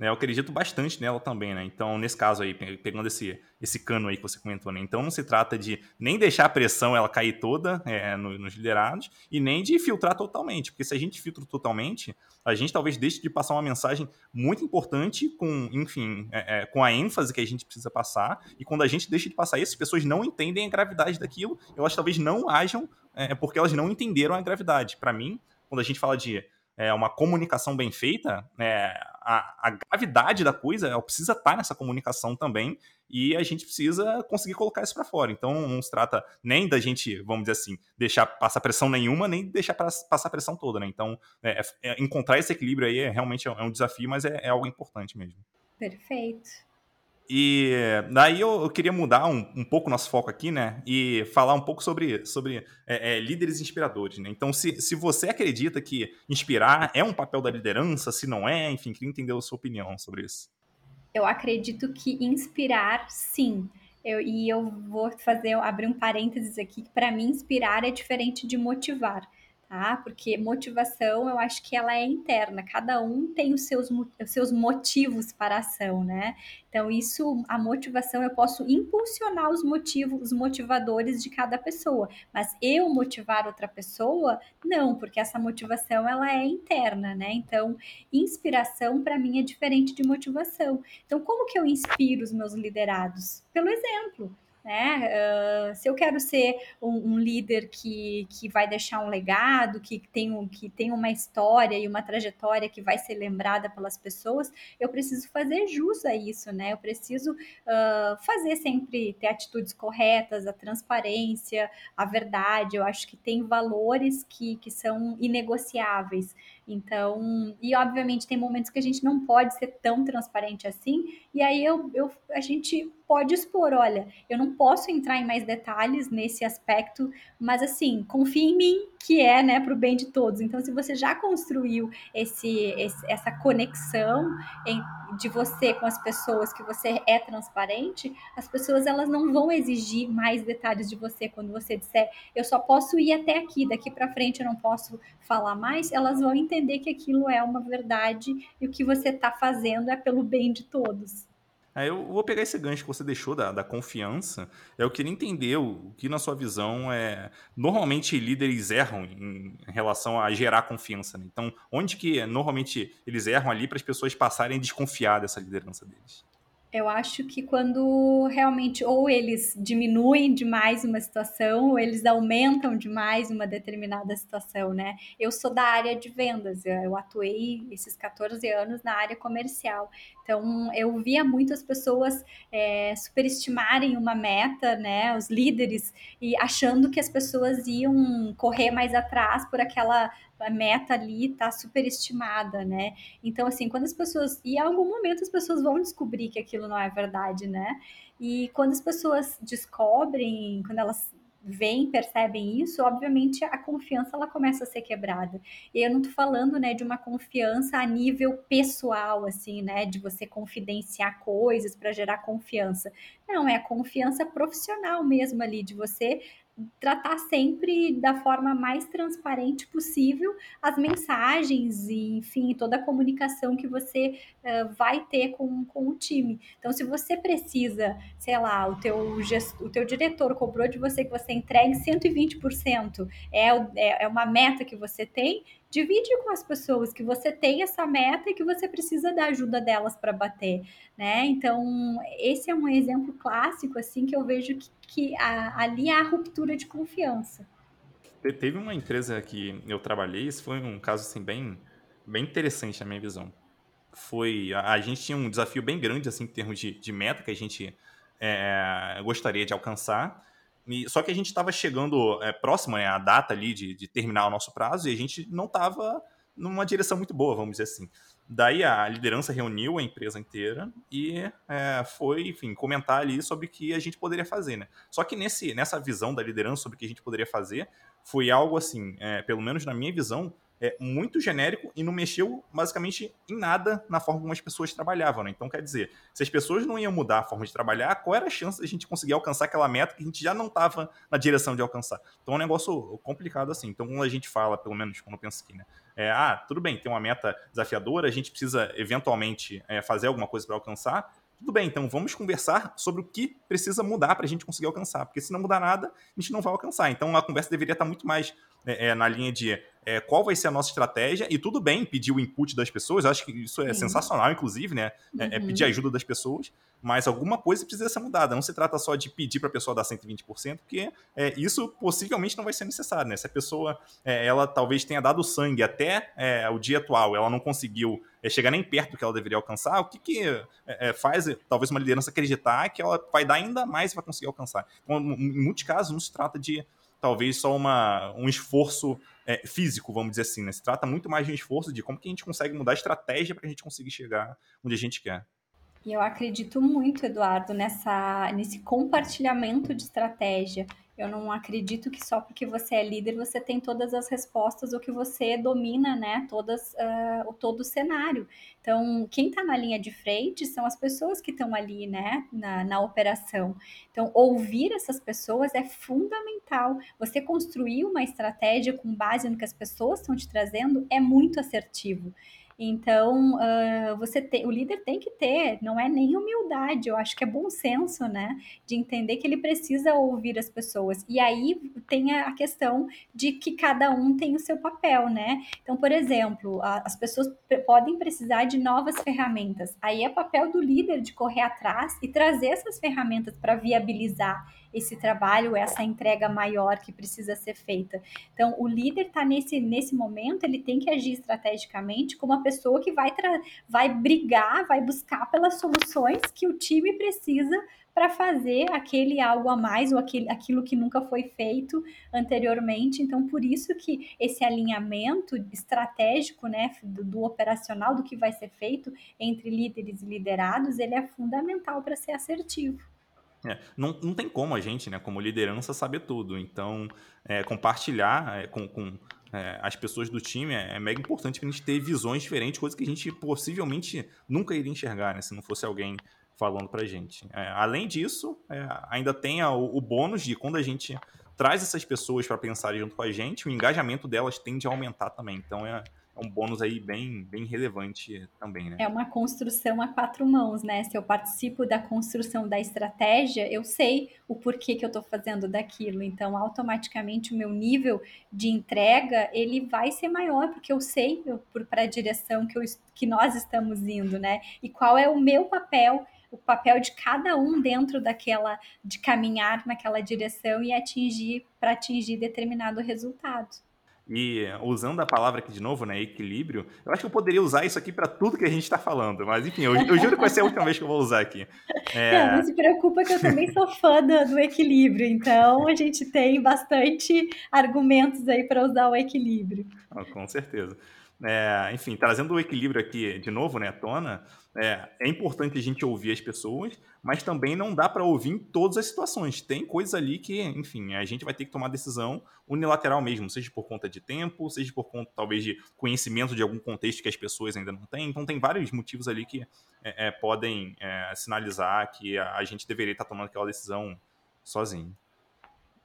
S1: né? Eu acredito bastante nela também, né? Então, nesse caso aí, pegando esse, esse cano aí que você comentou, né? Então, não se trata de nem deixar a pressão ela cair toda é, no, nos liderados e nem de filtrar totalmente, porque se a gente filtra totalmente, a gente talvez deixe de passar uma mensagem muito importante com, enfim, é, é, com a ênfase que a gente precisa passar e quando a gente deixa de passar isso, as pessoas não entendem a gravidade daquilo, elas talvez não ajam é, porque elas não entenderam a gravidade. Para mim, quando a gente fala de é, uma comunicação bem feita, é, a, a, gravidade da coisa ela precisa estar nessa comunicação também e a gente precisa conseguir colocar isso para fora. Então não se trata nem da gente, vamos dizer assim, deixar passar pressão nenhuma, nem deixar passar pressão toda, né? Então é, é, encontrar esse equilíbrio aí é realmente é um desafio, mas é, é algo importante mesmo.
S2: Perfeito.
S1: E daí eu, eu queria mudar um, um pouco o nosso foco aqui, né? E falar um pouco sobre, sobre é, é, líderes inspiradores, né? Então, se, se você acredita que inspirar é um papel da liderança, se não é, enfim, queria entender a sua opinião sobre isso.
S2: Eu acredito que inspirar, sim. Eu, e eu vou fazer, abrir um parênteses aqui, que para mim inspirar é diferente de motivar tá? Porque motivação, eu acho que ela é interna, cada um tem os seus, os seus motivos para a ação, né? Então, isso, a motivação, eu posso impulsionar os motivos, os motivadores de cada pessoa, mas eu motivar outra pessoa, não, porque essa motivação, ela é interna, né? Então, inspiração, para mim, é diferente de motivação. Então, como que eu inspiro os meus liderados? Pelo exemplo, né? Uh, se eu quero ser um, um, líder que, que vai deixar um legado, que tem, um, que tem uma história e uma trajetória que vai ser lembrada pelas pessoas, eu preciso fazer jus a isso, né? Eu preciso uh, fazer sempre ter atitudes corretas, a transparência, a verdade. Eu acho que tem valores que, que são inegociáveis. Então, e obviamente tem momentos que a gente não pode ser tão transparente assim, e aí eu, eu, a gente pode expor, olha, eu não posso entrar em mais detalhes nesse aspecto, mas assim, confia em mim, que é, né, para o bem de todos. Então, se você já construiu esse, esse, essa conexão em, de você com as pessoas, que você é transparente, as pessoas elas não vão exigir mais detalhes de você quando você disser, eu só posso ir até aqui, daqui para frente eu não posso falar mais, elas vão entender que aquilo é uma verdade e o que você está fazendo é pelo bem de todos.
S1: Aí eu vou pegar esse gancho que você deixou da, da confiança. Eu queria entender o, que, na sua visão, é. Normalmente líderes erram em, em relação a gerar confiança. Né? Então, onde que normalmente eles erram ali para as pessoas passarem a desconfiar dessa liderança deles?
S2: Eu acho que quando realmente ou eles diminuem demais uma situação, ou eles aumentam demais uma determinada situação, né? Eu sou da área de vendas, eu atuei esses 14 anos na área comercial. Então, eu via muitas pessoas é, superestimarem uma meta, né? Os líderes, e achando que as pessoas iam correr mais atrás por aquela meta ali está superestimada, né? Então, assim, quando as pessoas. E em algum momento as pessoas vão descobrir que aquilo não é verdade, né? E quando as pessoas descobrem, quando elas veem, percebem isso, obviamente a confiança ela começa a ser quebrada. E eu não tô falando, né, de uma confiança a nível pessoal, assim, né, de você confidenciar coisas para gerar confiança. Não, é a confiança profissional mesmo ali, de você tratar sempre da forma mais transparente possível as mensagens e, enfim, toda a comunicação que você uh, vai ter com, com o time. Então, se você precisa, sei lá, o teu, gesto, o teu diretor cobrou de você que você entregue 120%, é, é, é uma meta que você tem, divide com as pessoas que você tem essa meta e que você precisa da ajuda delas para bater, né? Então, esse é um exemplo clássico, assim, que eu vejo que, que a, ali há ruptura de confiança.
S1: Teve uma empresa que eu trabalhei, esse foi um caso, assim, bem, bem interessante na minha visão. Foi, a, a gente tinha um desafio bem grande, assim, em termos de, de meta que a gente é, gostaria de alcançar, e, só que a gente estava chegando é, próximo né, à data ali de, de, terminar o nosso prazo e a gente não estava numa direção muito boa, vamos dizer assim. Daí a liderança reuniu a empresa inteira e é, foi, enfim, comentar ali sobre o que a gente poderia fazer, né? Só que nesse, nessa visão da liderança sobre o que a gente poderia fazer, foi algo assim, é, pelo menos na minha visão, é, muito genérico e não mexeu basicamente em nada na forma como as pessoas trabalhavam. Né? Então, quer dizer, se as pessoas não iam mudar a forma de trabalhar, qual era a chance de a gente conseguir alcançar aquela meta que a gente já não estava na direção de alcançar? Então, é um negócio complicado assim. Então, quando a gente fala, pelo menos quando eu penso aqui, né? É, ah, tudo bem, tem uma meta desafiadora, a gente precisa eventualmente é, fazer alguma coisa para alcançar, tudo bem, então vamos conversar sobre o que precisa mudar para a gente conseguir alcançar, porque se não mudar nada, a gente não vai alcançar. Então a conversa deveria estar muito mais é, é, na linha de é, qual vai ser a nossa estratégia, e tudo bem pedir o input das pessoas, eu acho que isso é Sim. sensacional, inclusive, né? É, é uhum. pedir ajuda das pessoas, mas alguma coisa precisa ser mudada. Não se trata só de pedir para a pessoa dar 120%, porque é, isso possivelmente não vai ser necessário, né? Se a pessoa, é, ela talvez tenha dado sangue até o dia atual, ela não conseguiu chegar nem perto do que ela deveria alcançar, o que, que faz talvez uma liderança acreditar que ela vai dar ainda mais para conseguir alcançar? Então, em muitos casos, não se trata de talvez só uma, um esforço é, físico, vamos dizer assim. Né? Se trata muito mais de um esforço de como que a gente consegue mudar a estratégia para a gente conseguir chegar onde a gente quer.
S2: E eu acredito muito, Eduardo, nessa, nesse compartilhamento de estratégia. Eu não acredito que só porque você é líder você tem todas as respostas ou que você domina, né, todas, uh, todo o cenário. Então, quem está na linha de frente são as pessoas que estão ali, né, na, na operação. Então, ouvir essas pessoas é fundamental. Você construir uma estratégia com base no que as pessoas estão te trazendo é muito assertivo. Então, uh, você tem, o líder tem que ter, não é nem humildade, eu acho que é bom senso, né? De entender que ele precisa ouvir as pessoas. E aí tem a questão de que cada um tem o seu papel, né? Então, por exemplo, a, as pessoas podem precisar de novas ferramentas. Aí é papel do líder de correr atrás e trazer essas ferramentas para viabilizar esse trabalho, essa entrega maior que precisa ser feita. Então, o líder está nesse, nesse momento, ele tem que agir estrategicamente como uma pessoa que vai, vai brigar, vai buscar pelas soluções que o time precisa para fazer aquele algo a mais ou aquele, aquilo que nunca foi feito anteriormente. Então, por isso que esse alinhamento estratégico, né, do, do operacional, do que vai ser feito entre líderes e liderados, ele é fundamental para ser assertivo.
S1: É, não, não tem como a gente, né, como liderança, saber tudo. Então, é, compartilhar é, com, com é, as pessoas do time é, é mega importante para a gente ter visões diferentes, coisas que a gente possivelmente nunca iria enxergar, né, se não fosse alguém falando para a gente. É, além disso, ainda tem a, o, o bônus de quando a gente traz essas pessoas para pensar junto com a gente, o engajamento delas tende a aumentar também. Então, é, é um bônus aí bem, bem relevante também, né?
S2: É uma construção a quatro mãos, né? Se eu participo da construção da estratégia, eu sei o porquê que eu estou fazendo daquilo. Então, automaticamente o meu nível de entrega ele vai ser maior, porque eu sei para a direção que, eu, que nós estamos indo, né? E qual é o meu papel o papel de cada um dentro daquela de caminhar naquela direção e atingir para atingir determinado resultado.
S1: E usando a palavra aqui de novo, né, equilíbrio, eu acho que eu poderia usar isso aqui para tudo que a gente está falando, mas enfim, eu, eu, juro que vai ser a última vez que eu vou usar aqui.
S2: É... Não, não se preocupa que eu também sou fã do, do equilíbrio, então a gente tem bastante argumentos aí para usar o equilíbrio.
S1: Oh, com certeza. É, enfim, trazendo o equilíbrio aqui de novo, né, à tona, é, é importante a gente ouvir as pessoas, mas também não dá para ouvir em todas as situações. Tem coisas ali que, enfim, a gente vai ter que tomar decisão unilateral mesmo, seja por conta de tempo, seja por conta, talvez, de conhecimento de algum contexto que as pessoas ainda não têm. Então, tem vários motivos ali que é, é podem é, sinalizar que a, a gente deveria estar tomando aquela decisão sozinho.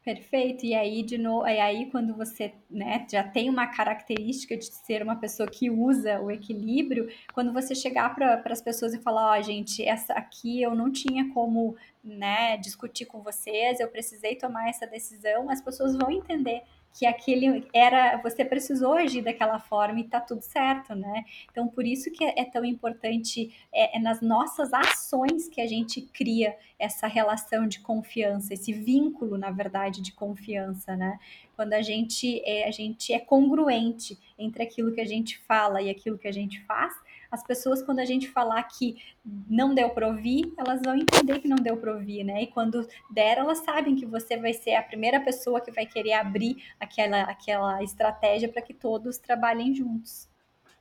S2: Perfeito. E aí, de novo, e aí quando você né, já tem uma característica de ser uma pessoa que usa o equilíbrio, quando você chegar para as pessoas e falar, ó, oh, gente, essa aqui eu não tinha como né, discutir com vocês, eu precisei tomar essa decisão, as pessoas vão entender que aquele era, você precisou agir daquela forma e tá tudo certo, né? Então, por isso que é, é tão importante, é, é, nas nossas ações que a gente cria essa relação de confiança, esse vínculo, na verdade, de confiança, né? Quando a gente é, a gente é congruente entre aquilo que a gente fala e aquilo que a gente faz, as pessoas, quando a gente falar que não deu para ouvir, elas vão entender que não deu para ouvir, né? E quando der, elas sabem que você vai ser a primeira pessoa que vai querer abrir aquela, aquela estratégia para que todos trabalhem juntos.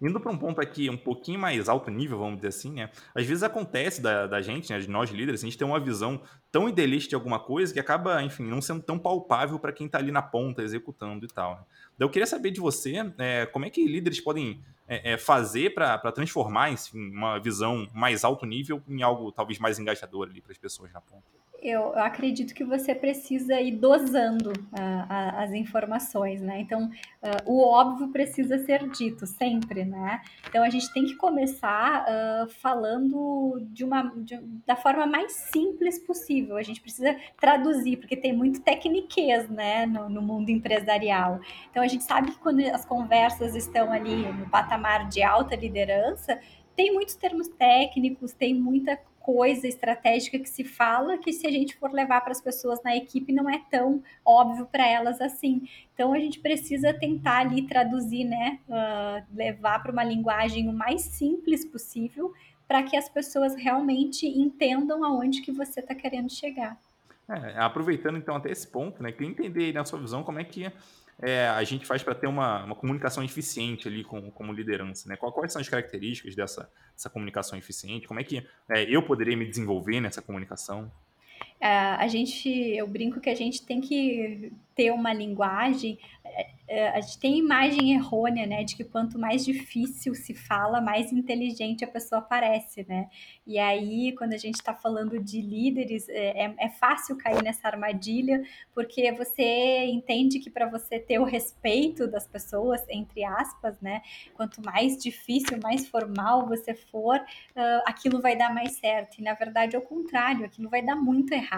S1: Indo para um ponto aqui um pouquinho mais alto nível, vamos dizer assim, né? Às vezes acontece da, da gente, né, de nós líderes, a gente tem uma visão tão idealista de alguma coisa que acaba, enfim, não sendo tão palpável para quem está ali na ponta, executando e tal. Né? eu queria saber de você é, como é que líderes podem é, é, fazer para transformar enfim, uma visão mais alto nível em algo talvez mais engajador ali para as pessoas na ponta
S2: eu, acredito que você precisa ir dosando uh, as informações, né? Então, uh, o óbvio precisa ser dito sempre, né? Então, a gente tem que começar uh, falando de uma, de, da forma mais simples possível. A gente precisa traduzir, porque tem muito tecniquez, né, no, no mundo empresarial. Então, a gente sabe que quando as conversas estão ali no patamar de alta liderança, tem muitos termos técnicos, tem muita coisa estratégica que se fala que se a gente for levar para as pessoas na equipe não é tão óbvio para elas assim. Então a gente precisa tentar ali traduzir, né, uh, levar para uma linguagem o mais simples possível para que as pessoas realmente entendam aonde que você está querendo chegar.
S1: É, aproveitando então até esse ponto, né, queria entender na sua visão como é que é, a gente faz para ter uma, uma comunicação eficiente ali com, como liderança? Né? Quais são as características dessa, dessa comunicação eficiente? Como é que é, eu poderia me desenvolver nessa comunicação?
S2: É, a gente, eu brinco que a gente tem que ter uma linguagem é, a gente tem imagem errônea, né, de que quanto mais difícil se fala, mais inteligente a pessoa parece, né? E aí, quando a gente está falando de líderes, é, é, é fácil cair nessa armadilha, porque você entende que para você ter o respeito das pessoas, entre aspas, né, quanto mais difícil, mais formal você for, uh, aquilo vai dar mais certo. E na verdade, é o contrário, aquilo vai dar muito errado.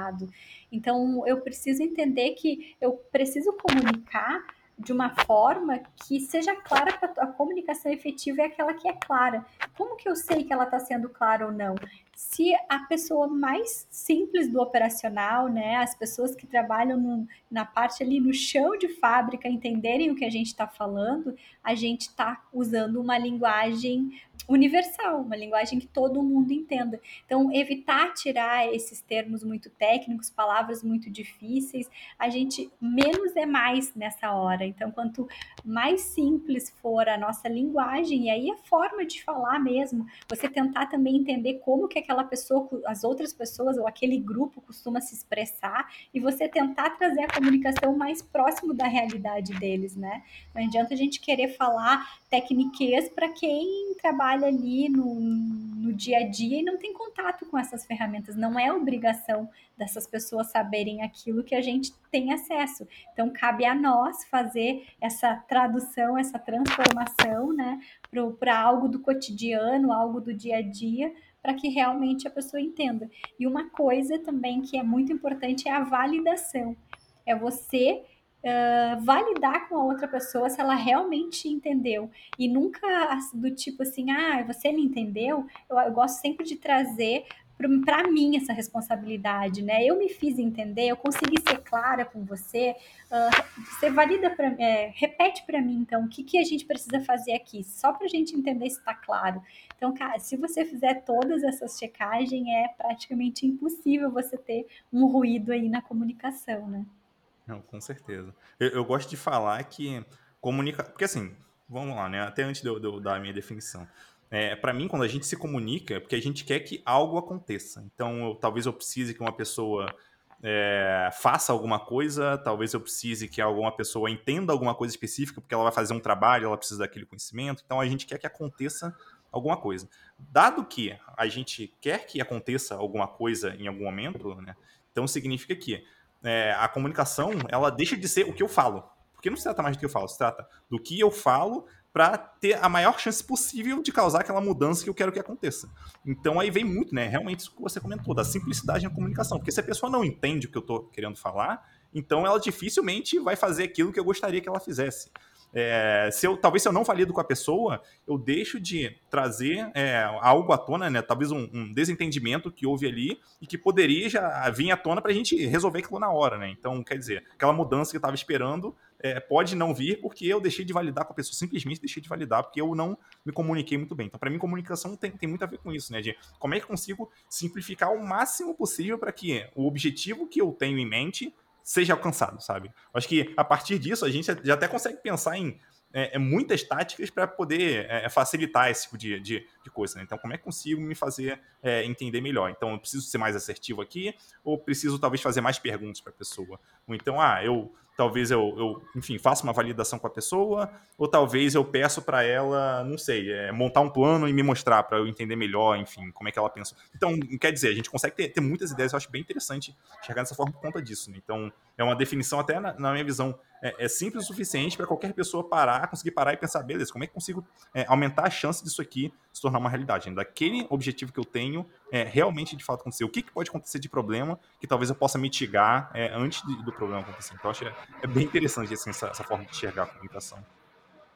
S2: Então, eu preciso entender que eu preciso comunicar de uma forma que seja clara a comunicação efetiva é aquela que é clara. Como que eu sei que ela está sendo clara ou não? Se a pessoa mais simples do operacional, né, as pessoas que trabalham no, na parte ali no chão de fábrica entenderem o que a gente está falando, a gente está usando uma linguagem universal, uma linguagem que todo mundo entenda. Então, evitar tirar esses termos muito técnicos, palavras muito difíceis, a gente menos é mais nessa hora. Então, quanto mais simples for a nossa linguagem, e aí a forma de falar mesmo, você tentar também entender como que aquela pessoa, as outras pessoas ou aquele grupo costuma se expressar e você tentar trazer a comunicação mais próximo da realidade deles, né? Não adianta a gente querer falar tecniquez para quem trabalha ali no, no dia a dia e não tem contato com essas ferramentas. Não é obrigação dessas pessoas saberem aquilo que a gente tem acesso. Então, cabe a nós fazer essa tradução, essa transformação, né, para algo do cotidiano, algo do dia a dia, para que realmente a pessoa entenda. E uma coisa também que é muito importante é a validação. É você uh, validar com a outra pessoa se ela realmente entendeu. E nunca do tipo assim, ah, você me entendeu? Eu, eu gosto sempre de trazer para mim essa responsabilidade, né? Eu me fiz entender, eu consegui ser clara com você. Uh, você valida para, é, repete para mim então o que, que a gente precisa fazer aqui, só para a gente entender se está claro. Então, cara, se você fizer todas essas checagens, é praticamente impossível você ter um ruído aí na comunicação, né?
S1: Não, com certeza. Eu, eu gosto de falar que comunica, porque assim, vamos lá, né? Até antes de eu, de eu dar a minha definição. É, para mim, quando a gente se comunica, é porque a gente quer que algo aconteça. Então, eu, talvez eu precise que uma pessoa é, faça alguma coisa, talvez eu precise que alguma pessoa entenda alguma coisa específica, porque ela vai fazer um trabalho, ela precisa daquele conhecimento. Então, a gente quer que aconteça alguma coisa. Dado que a gente quer que aconteça alguma coisa em algum momento, né, então significa que é, a comunicação ela deixa de ser o que eu falo. Porque não se trata mais do que eu falo, se trata do que eu falo para ter a maior chance possível de causar aquela mudança que eu quero que aconteça. Então aí vem muito, né? Realmente isso que você comentou, da simplicidade na comunicação. Porque se a pessoa não entende o que eu estou querendo falar, então ela dificilmente vai fazer aquilo que eu gostaria que ela fizesse. É, se eu, talvez se eu não valido com a pessoa, eu deixo de trazer é, algo à tona, né? Talvez um, um, desentendimento que houve ali e que poderia já vir à tona para a gente resolver aquilo na hora, né? Então, quer dizer, aquela mudança que eu estava esperando é, pode não vir porque eu deixei de validar com a pessoa, simplesmente deixei de validar porque eu não me comuniquei muito bem. Então, para mim, comunicação tem, tem muito a ver com isso, né? De como é que eu consigo simplificar o máximo possível para que o objetivo que eu tenho em mente seja alcançado, sabe? Acho que a partir disso a gente já até consegue pensar em é, é muitas táticas para poder é, facilitar esse tipo de, de, de coisa. Né? Então, como é que consigo me fazer é, entender melhor? Então, eu preciso ser mais assertivo aqui ou preciso talvez fazer mais perguntas para a pessoa? Ou então, ah, eu talvez eu, eu, enfim, faça uma validação com a pessoa, ou talvez eu peço para ela, não sei, é, montar um plano e me mostrar para eu entender melhor, enfim, como é que ela pensa. Então, quer dizer, a gente consegue ter, ter muitas ideias, eu acho bem interessante chegar dessa forma por conta disso. Né? Então, é uma definição, até na, na minha visão, é, é, simples o suficiente para qualquer pessoa parar, conseguir parar e pensar, beleza, como é que consigo é, aumentar a chance disso aqui se tornar uma realidade? Né? Daquele objetivo que eu tenho, é, realmente de fato acontecer. O que, que, pode acontecer de problema que talvez eu possa mitigar é, antes de, do problema acontecer? Então, acho que é, bem interessante assim, essa, essa forma de enxergar a comunicação.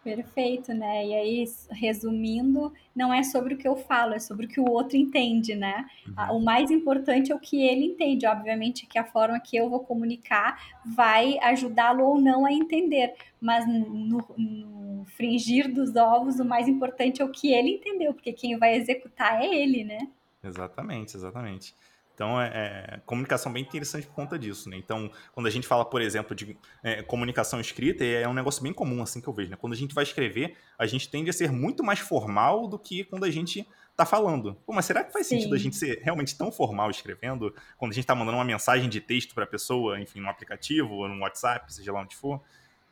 S2: Perfeito, né? E aí, resumindo, não é sobre o que eu falo, é sobre o que o outro entende, né? Uhum. O mais importante é o que ele entende. Obviamente que a forma que eu vou comunicar vai ajudá-lo ou não a entender, mas no, no fringir dos ovos, o mais importante é o que ele entendeu, porque quem vai executar é ele, né?
S1: Exatamente, exatamente. Então, é, é, comunicação bem interessante por conta disso, né? Então, quando a gente fala, por exemplo, de é, comunicação escrita, é um negócio bem comum, assim, que eu vejo, né? Quando a gente vai escrever, a gente tende a ser muito mais formal do que quando a gente está falando. Pô, mas será que faz Sim. sentido a gente ser realmente tão formal escrevendo quando a gente está mandando uma mensagem de texto para a pessoa, enfim, no aplicativo ou no WhatsApp, seja lá onde for?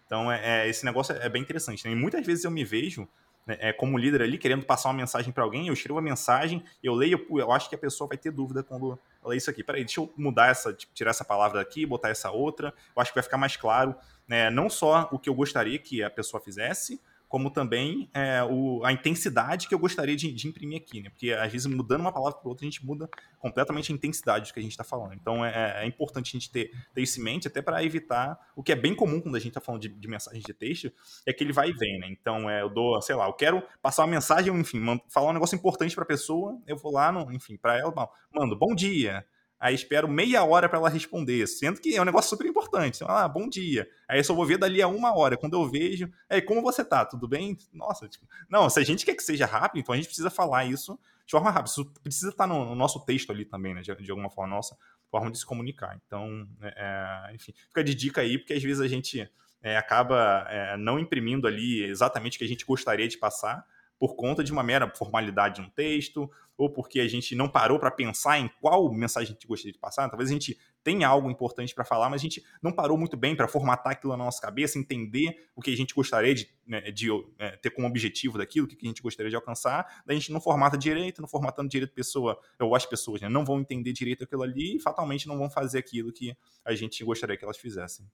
S1: Então, é, é esse negócio é bem interessante, né? E muitas vezes eu me vejo né, é, como líder ali, querendo passar uma mensagem para alguém, eu escrevo a mensagem, eu leio, eu acho que a pessoa vai ter dúvida quando ela lê isso aqui. Peraí, deixa eu mudar essa, tipo, tirar essa palavra daqui, botar essa outra, eu acho que vai ficar mais claro, né, não só o que eu gostaria que a pessoa fizesse, como também é, o, a intensidade que eu gostaria de, de, imprimir aqui, né? Porque às vezes mudando uma palavra para outra, a gente muda completamente a intensidade do que a gente está falando. Então é, é, importante a gente ter, ter isso em mente, até para evitar o que é bem comum quando a gente está falando de, de mensagens de texto, é que ele vai e vem, né? Então é, eu dou, sei lá, eu quero passar uma mensagem, enfim, falar um negócio importante para a pessoa, eu vou lá, no, enfim, para ela, mando, bom dia aí espero meia hora para ela responder, sendo que é um negócio super importante. Ah, bom dia. Aí eu só vou ver dali a uma hora. Quando eu vejo, aí, como você tá? Tudo bem? Nossa, tipo, não, se a gente quer que seja rápido, então a gente precisa falar isso de forma rápida. Isso precisa estar tá no, no nosso texto ali também, né? De, de, alguma forma, nossa forma de se comunicar. Então, é, é, enfim, fica de dica aí, porque às vezes a gente é, acaba é, não imprimindo ali exatamente o que a gente gostaria de passar, por conta de uma mera formalidade no texto, ou porque a gente não parou para pensar em qual mensagem a gente gostaria de passar. Talvez a gente tenha algo importante para falar, mas a gente não parou muito bem para formatar aquilo na nossa cabeça, entender o que a gente gostaria de, né, de é, ter como objetivo daquilo, o que a gente gostaria de alcançar. Daí a gente não formata direito, não formatando direito pessoa, ou as pessoas né, não vão entender direito aquilo ali e fatalmente não vão fazer aquilo que a gente gostaria que elas fizessem.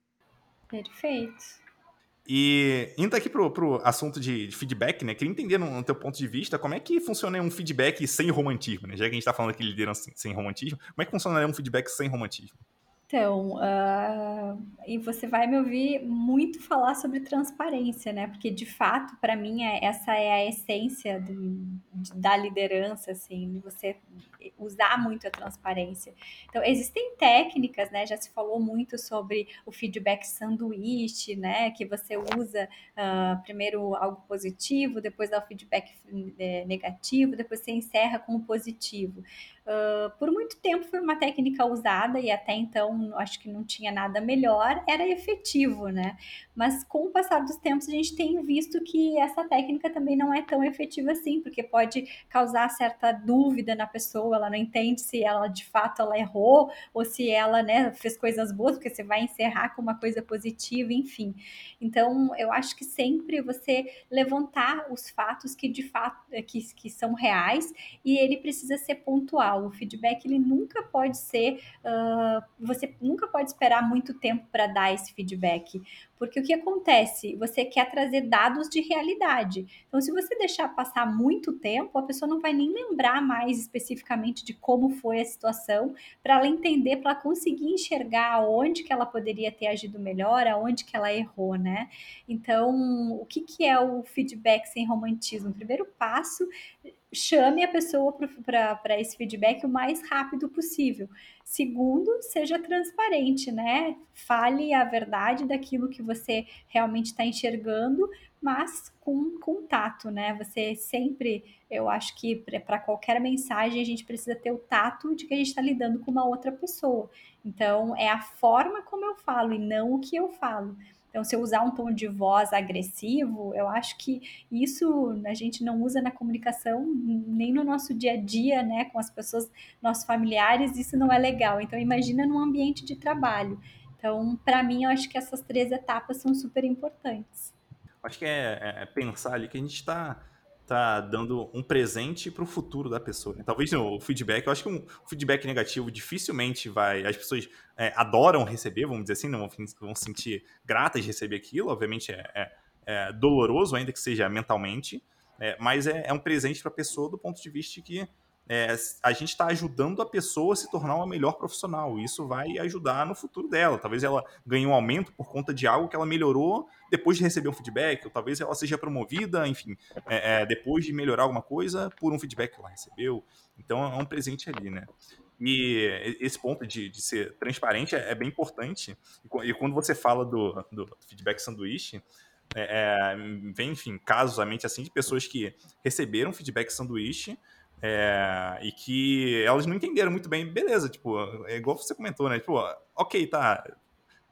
S2: Perfeito.
S1: E indo aqui pro, pro assunto de, de feedback, né? Queria entender no, no, teu ponto de vista como é que funciona um feedback sem romantismo, né? Já que a gente tá falando aqui de liderança sem, sem romantismo, como é que funcionaria um feedback sem romantismo?
S2: Então, uh, e você vai me ouvir muito falar sobre transparência, né? Porque de fato, para mim, é, essa é a essência do, da liderança, assim, você usar muito a transparência. Então, existem técnicas, né? Já se falou muito sobre o feedback sanduíche, né? Que você usa uh, primeiro algo positivo, depois dá o feedback é, negativo, depois você encerra com o positivo. Uh, por muito tempo foi uma técnica usada e até então acho que não tinha nada melhor, era efetivo, né? Mas com o passar dos tempos a gente tem visto que essa técnica também não é tão efetiva assim, porque pode causar certa dúvida na pessoa, ela não entende se ela de fato ela errou ou se ela né, fez coisas boas, porque você vai encerrar com uma coisa positiva, enfim. Então eu acho que sempre você levantar os fatos que de fato que, que são reais e ele precisa ser pontual o feedback ele nunca pode ser, uh, você nunca pode esperar muito tempo para dar esse feedback, porque o que acontece? Você quer trazer dados de realidade. Então, se você deixar passar muito tempo, a pessoa não vai nem lembrar mais especificamente de como foi a situação, para ela entender, para ela conseguir enxergar onde que ela poderia ter agido melhor, aonde que ela errou, né? Então, o que, que é o feedback sem romantismo? O primeiro passo chame a pessoa para esse feedback o mais rápido possível. Segundo, seja transparente, né? Fale a verdade daquilo que você realmente está enxergando, mas com contato, né? Você sempre, eu acho que para qualquer mensagem a gente precisa ter o tato de que a gente está lidando com uma outra pessoa. Então, é a forma como eu falo e não o que eu falo. Então, se eu usar um tom de voz agressivo, eu acho que isso a gente não usa na comunicação, nem no nosso dia a dia, né, com as pessoas, nossos familiares, isso não é legal. Então, imagina num ambiente de trabalho. Então, para mim, eu acho que essas três etapas são super importantes.
S1: Acho que é, é, é pensar ali que a gente está tá dando um presente para o futuro da pessoa. Né? Talvez o feedback, eu acho que um feedback negativo dificilmente vai. As pessoas é, adoram receber, vamos dizer assim, não vão, vão sentir gratas de receber aquilo. Obviamente é, é, é doloroso, ainda que seja mentalmente, é, mas é, é um presente para a pessoa do ponto de vista que é, a gente está ajudando a pessoa a se tornar uma melhor profissional. Isso vai ajudar no futuro dela. Talvez ela ganhe um aumento por conta de algo que ela melhorou depois de receber um feedback, ou talvez ela seja promovida, enfim, é, é, depois de melhorar alguma coisa por um feedback que ela recebeu. Então é um presente ali, né? E esse ponto de, de ser transparente é, é, bem importante. E quando você fala do, do feedback sanduíche, é, é, vem, enfim, casos à mente assim de pessoas que receberam feedback sanduíche é, e que elas não entenderam muito bem, beleza, tipo, é igual você comentou, né? Tipo, ok, tá.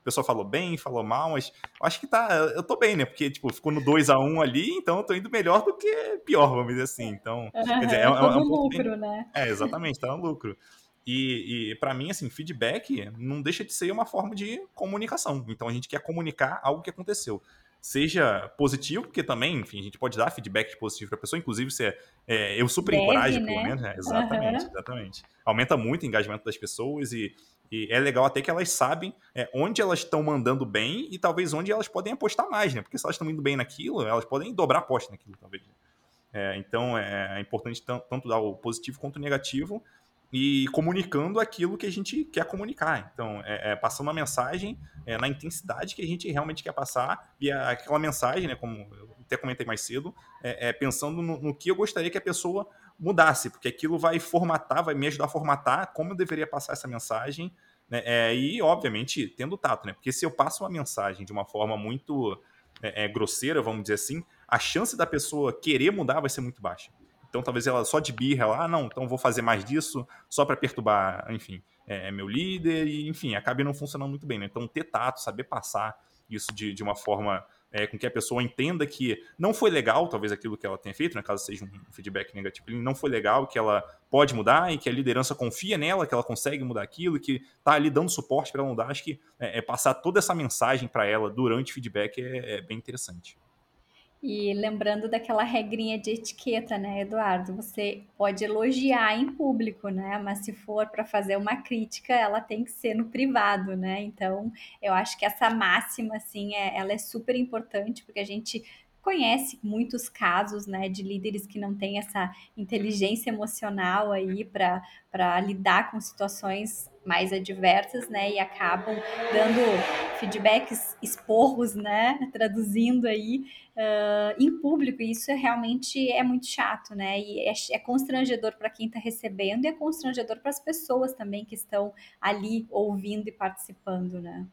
S1: O pessoal falou bem, falou mal, mas eu acho que tá. Eu tô bem, né? Porque, tipo, ficou no 2 a 1 ali, então eu tô indo melhor do que pior, vamos dizer assim. Então, (laughs)
S2: quer dizer, é, é, é um lucro, bem... né?
S1: É, exatamente, tá no lucro. E, e para mim, assim, feedback não deixa de ser uma forma de comunicação. Então a gente quer comunicar algo que aconteceu seja positivo, porque também, enfim, a gente pode dar feedback positivo para a pessoa, inclusive se é, é eu super Deve, encorajo, né? pelo menos, né? exatamente, uhum. exatamente. Aumenta muito o engajamento das pessoas e, e é legal até que elas sabem é, onde elas estão mandando bem e talvez onde elas podem apostar mais, né? Porque se elas estão indo bem naquilo, elas podem dobrar a aposta naquilo, talvez. É, então é, é importante tanto dar o positivo quanto o negativo, e comunicando aquilo que a gente quer comunicar. Então, é, é passando a mensagem é, na intensidade que a gente realmente quer passar e a, aquela mensagem, né, como eu até comentei mais cedo, é, é pensando no, no, que eu gostaria que a pessoa mudasse, porque aquilo vai formatar, vai me ajudar a formatar como eu deveria passar essa mensagem, né, é, e, obviamente, tendo tato, né, porque se eu passo uma mensagem de uma forma muito é, grosseira, vamos dizer assim, a chance da pessoa querer mudar vai ser muito baixa. Então talvez ela só de birra, ela, ah, não, então vou fazer mais disso só para perturbar, enfim, é, meu líder, e enfim, acabe não funcionando muito bem, né? Então ter tato, saber passar isso de, de uma forma é, com que a pessoa entenda que não foi legal, talvez aquilo que ela tenha feito, né, caso seja um feedback negativo, não foi legal, que ela pode mudar e que a liderança confia nela, que ela consegue mudar aquilo, que está ali dando suporte para ela mudar. Acho que é, é passar toda essa mensagem para ela durante o feedback é, é bem interessante.
S2: E lembrando daquela regrinha de etiqueta, né, Eduardo? Você pode elogiar em público, né? Mas se for para fazer uma crítica, ela tem que ser no privado, né? Então, eu acho que essa máxima, assim, é, ela é super importante, porque a gente conhece muitos casos né, de líderes que não têm essa inteligência emocional aí para lidar com situações mais adversas, né, e acabam dando feedbacks, esporros, né, traduzindo aí uh, em público, e isso é, realmente é muito chato, né, e é, é constrangedor para quem está recebendo e é constrangedor para as pessoas também que estão ali ouvindo e participando, né.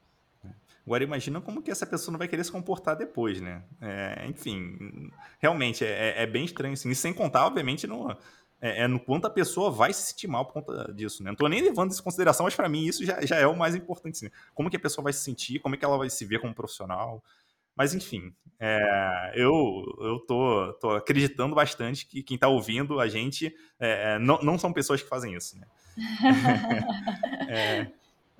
S1: Agora imagina como que essa pessoa não vai querer se comportar depois, né? É, enfim, realmente é, é, é, bem estranho assim. E sem contar, obviamente, no, é, é, no quanto a pessoa vai se sentir mal por conta disso, né? Não tô nem levando isso em consideração, mas para mim isso já, já é o mais importante. Assim. Como que a pessoa vai se sentir, como é que ela vai se ver como profissional. Mas enfim, é, eu, eu tô, tô acreditando bastante que quem está ouvindo a gente é, é, não, não são pessoas que fazem isso, né? (laughs) (laughs) é,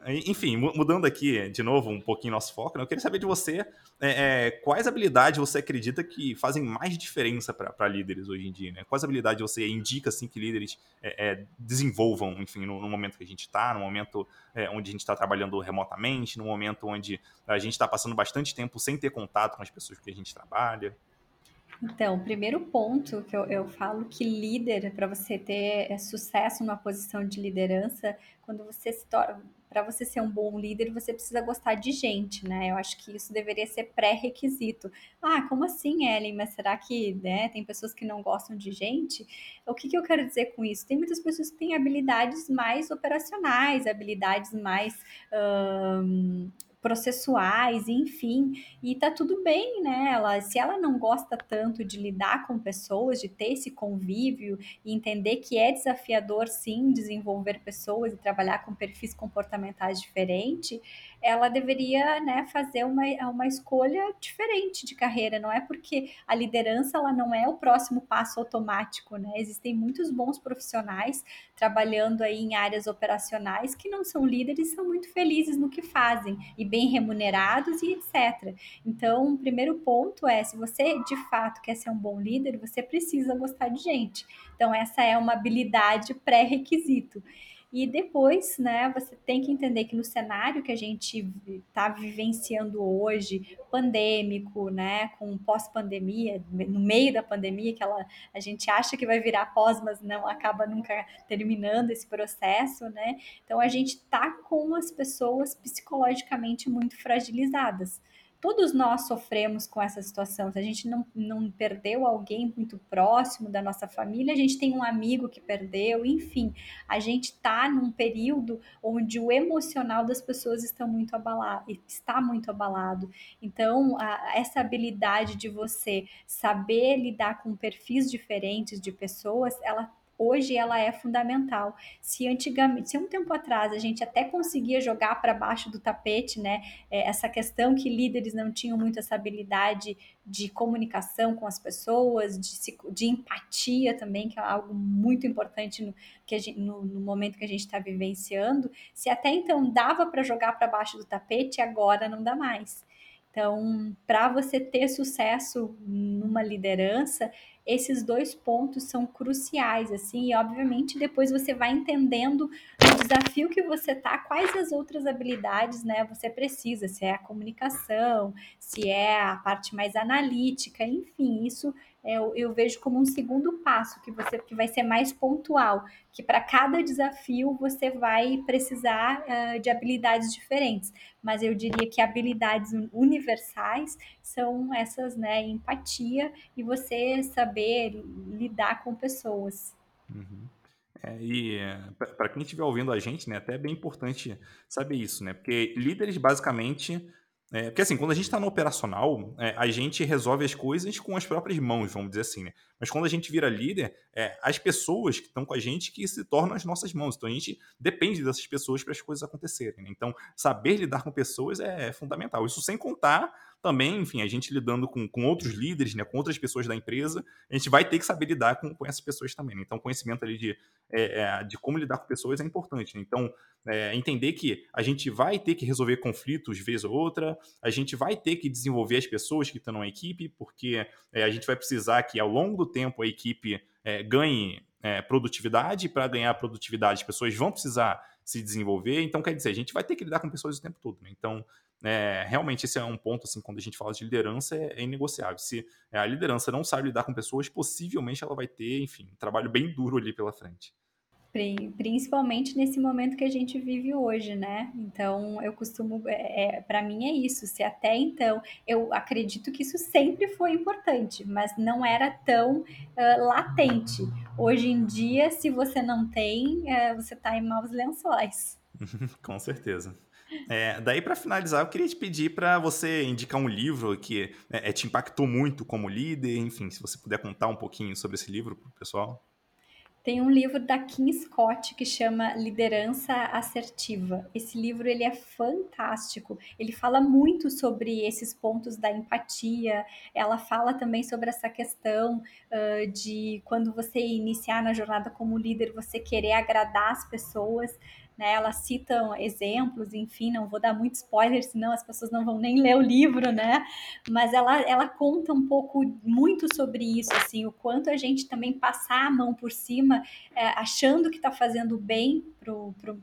S1: enfim, mudando aqui de novo um pouquinho nosso foco, né? eu queria saber de você é, é, quais habilidades você acredita que fazem mais diferença para líderes hoje em dia, né? Quais habilidades você indica assim que líderes é, é desenvolvam, enfim, no, no, momento que a gente está, no momento é, onde a gente está trabalhando remotamente, no momento onde a gente está passando bastante tempo sem ter contato com as pessoas que a gente trabalha?
S2: Então, o primeiro ponto que eu, eu falo que líder, para você ter é, sucesso numa posição de liderança, quando você se torna para você ser um bom líder, você precisa gostar de gente, né? Eu acho que isso deveria ser pré-requisito. Ah, como assim, Ellen? Mas será que né, tem pessoas que não gostam de gente? O que, que eu quero dizer com isso? Tem muitas pessoas que têm habilidades mais operacionais, habilidades mais processuais, enfim, e tá tudo bem, né? Ela, se ela não gosta tanto de lidar com pessoas, de ter esse convívio e entender que é desafiador sim desenvolver pessoas e trabalhar com perfis comportamentais diferentes, ela deveria né, fazer uma, uma escolha diferente de carreira. Não é porque a liderança ela não é o próximo passo automático, né? Existem muitos bons profissionais trabalhando aí em áreas operacionais que não são líderes, são muito felizes no que fazem e bem remunerados e etc. Então, o primeiro ponto é, se você de fato quer ser um bom líder, você precisa gostar de gente. Então, essa é uma habilidade pré-requisito. E depois, né, você tem que entender que no cenário que a gente está vivenciando hoje, pandêmico, né, com pós-pandemia, no meio da pandemia, que ela, a gente acha que vai virar pós, mas não acaba nunca terminando esse processo, né? Então a gente está com as pessoas psicologicamente muito fragilizadas todos nós sofremos com essa situação. Se a gente não, não perdeu alguém muito próximo da nossa família, a gente tem um amigo que perdeu, enfim, a gente está num período onde o emocional das pessoas está muito abalado, está muito abalado. Então, a, essa habilidade de você saber lidar com perfis diferentes de pessoas, ela hoje ela é fundamental. Se antigamente, se um tempo atrás a gente até conseguia jogar para baixo do tapete, né, é, essa questão que líderes não tinham muito essa habilidade de comunicação com as pessoas, de, de empatia também, que é algo muito importante no, que gente, no, no momento que a gente está vivenciando. Se até então dava para jogar para baixo do tapete, agora não dá mais. Então, para você ter sucesso numa liderança, esses dois pontos são cruciais, assim, e obviamente depois você vai entendendo o desafio que você tá, quais as outras habilidades, né, você precisa, se é a comunicação, se é a parte mais analítica, enfim, isso eu, eu vejo como um segundo passo que você que vai ser mais pontual, que para cada desafio você vai precisar uh, de habilidades diferentes. Mas eu diria que habilidades universais são essas, né, empatia e você saber lidar com pessoas.
S1: Uhum. É, e é, para quem estiver ouvindo a gente, né, até é bem importante saber isso, né? Porque líderes basicamente é, porque assim, quando a gente está no operacional, é, a gente resolve as coisas com as próprias mãos, vamos dizer assim, né? Mas quando a gente vira líder, é, as pessoas que estão com a gente que se tornam as nossas mãos. Então a gente depende dessas pessoas para as coisas acontecerem. Né? Então, saber lidar com pessoas é, fundamental. Isso sem contar também, enfim, a gente lidando com, com outros líderes, né, com outras pessoas da empresa, a gente vai ter que saber lidar com, com essas pessoas também. Né? Então, conhecimento ali de, é, é, de como lidar com pessoas é importante. Né? Então, é, entender que a gente vai ter que resolver conflitos vez ou outra, a gente vai ter que desenvolver as pessoas que estão na equipe, porque é, a gente vai precisar que ao longo do tempo a equipe é, ganhe é, produtividade, para ganhar produtividade as pessoas vão precisar se desenvolver, então quer dizer, a gente vai ter que lidar com pessoas o tempo todo. Né? Então, é, realmente esse é um ponto, assim, quando a gente fala de liderança, é, é inegociável. Se a liderança não sabe lidar com pessoas, possivelmente ela vai ter, enfim, um trabalho bem duro ali pela frente
S2: principalmente nesse momento que a gente vive hoje, né? Então, eu costumo, é, é para mim é isso. Se até então eu acredito que isso sempre foi importante, mas não era tão uh, latente. Hoje em dia, se você não tem, uh, você está em maus lençóis. (laughs)
S1: Com certeza. É, daí, para finalizar, eu queria te pedir para você indicar um livro que é, te impactou muito como líder. Enfim, se você puder contar um pouquinho sobre esse livro para o pessoal.
S2: Tem um livro da Kim Scott que chama Liderança Assertiva. Esse livro ele é fantástico. Ele fala muito sobre esses pontos da empatia. Ela fala também sobre essa questão uh, de quando você iniciar na jornada como líder, você querer agradar as pessoas né? Elas citam exemplos, enfim, não vou dar muito spoiler, senão as pessoas não vão nem ler o livro, né? Mas ela, ela conta um pouco, muito sobre isso, assim, o quanto a gente também passar a mão por cima, é, achando que está fazendo bem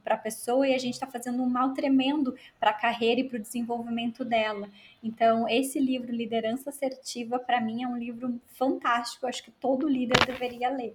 S2: para a pessoa e a gente está fazendo um mal tremendo para a carreira e para o desenvolvimento dela. Então, esse livro, Liderança Assertiva, para mim é um livro fantástico, acho que todo líder deveria ler.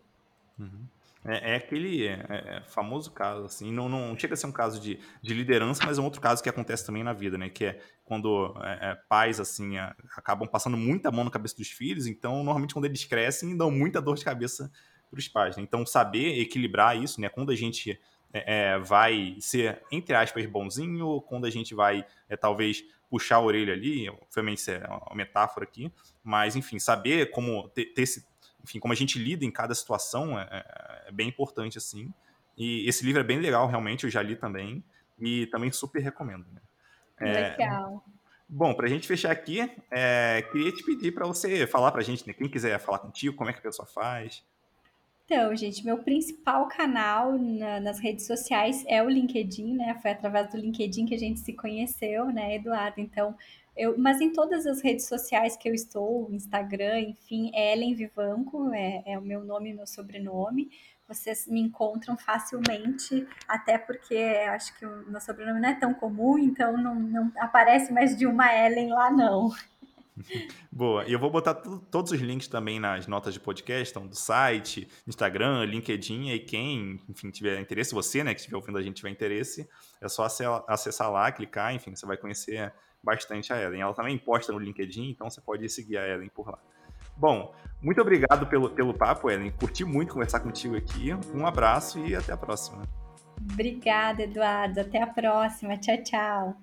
S1: Uhum. É, é aquele é, é, famoso caso, assim, não, não chega a ser um caso de, de liderança, mas é um outro caso que acontece também na vida, né? Que é quando é, é pais, assim, acabam passando muita mão na cabeça dos filhos, então, normalmente, quando eles crescem, dão muita dor de cabeça para os pais. Né? Então, saber equilibrar isso, né? Quando a gente é, vai ser, entre aspas, bonzinho, quando a gente vai, talvez, puxar a orelha ali, obviamente isso é uma metáfora aqui, mas, enfim, saber como ter, ter esse enfim, como a gente lida em cada situação é, é, é, bem importante, assim. E esse livro é bem legal, realmente, eu já li também. E também super recomendo. Né?
S2: É, legal.
S1: Bom, para a gente fechar aqui, é, queria te pedir para você falar para a gente, né, quem quiser falar contigo, como é que a pessoa faz.
S2: Então, gente, meu principal canal na, nas redes sociais é o LinkedIn, né? Foi através do LinkedIn que a gente se conheceu, né, Eduardo? Então, eu, mas em todas as redes sociais que eu estou, Instagram, enfim, é Ellen Vivanco, é, é o meu nome e meu sobrenome. Vocês me encontram facilmente, até porque acho que o meu sobrenome não é tão comum, então não, não aparece mais de uma Ellen lá, não. (laughs)
S1: Boa, e eu vou botar todos os links também nas notas de podcast, então, do site, Instagram, LinkedIn, e quem, enfim, tiver interesse, você, né, que estiver ouvindo a gente tiver interesse, é só acessar lá, clicar, enfim, você vai conhecer bastante a Ellen. Ela também posta no LinkedIn, então você pode seguir a Ellen por lá. Bom, muito obrigado pelo, pelo papo, Ellen. Curti muito conversar contigo aqui. Um abraço e até a próxima.
S2: Obrigada, Eduardo. Até a próxima. Tchau, tchau.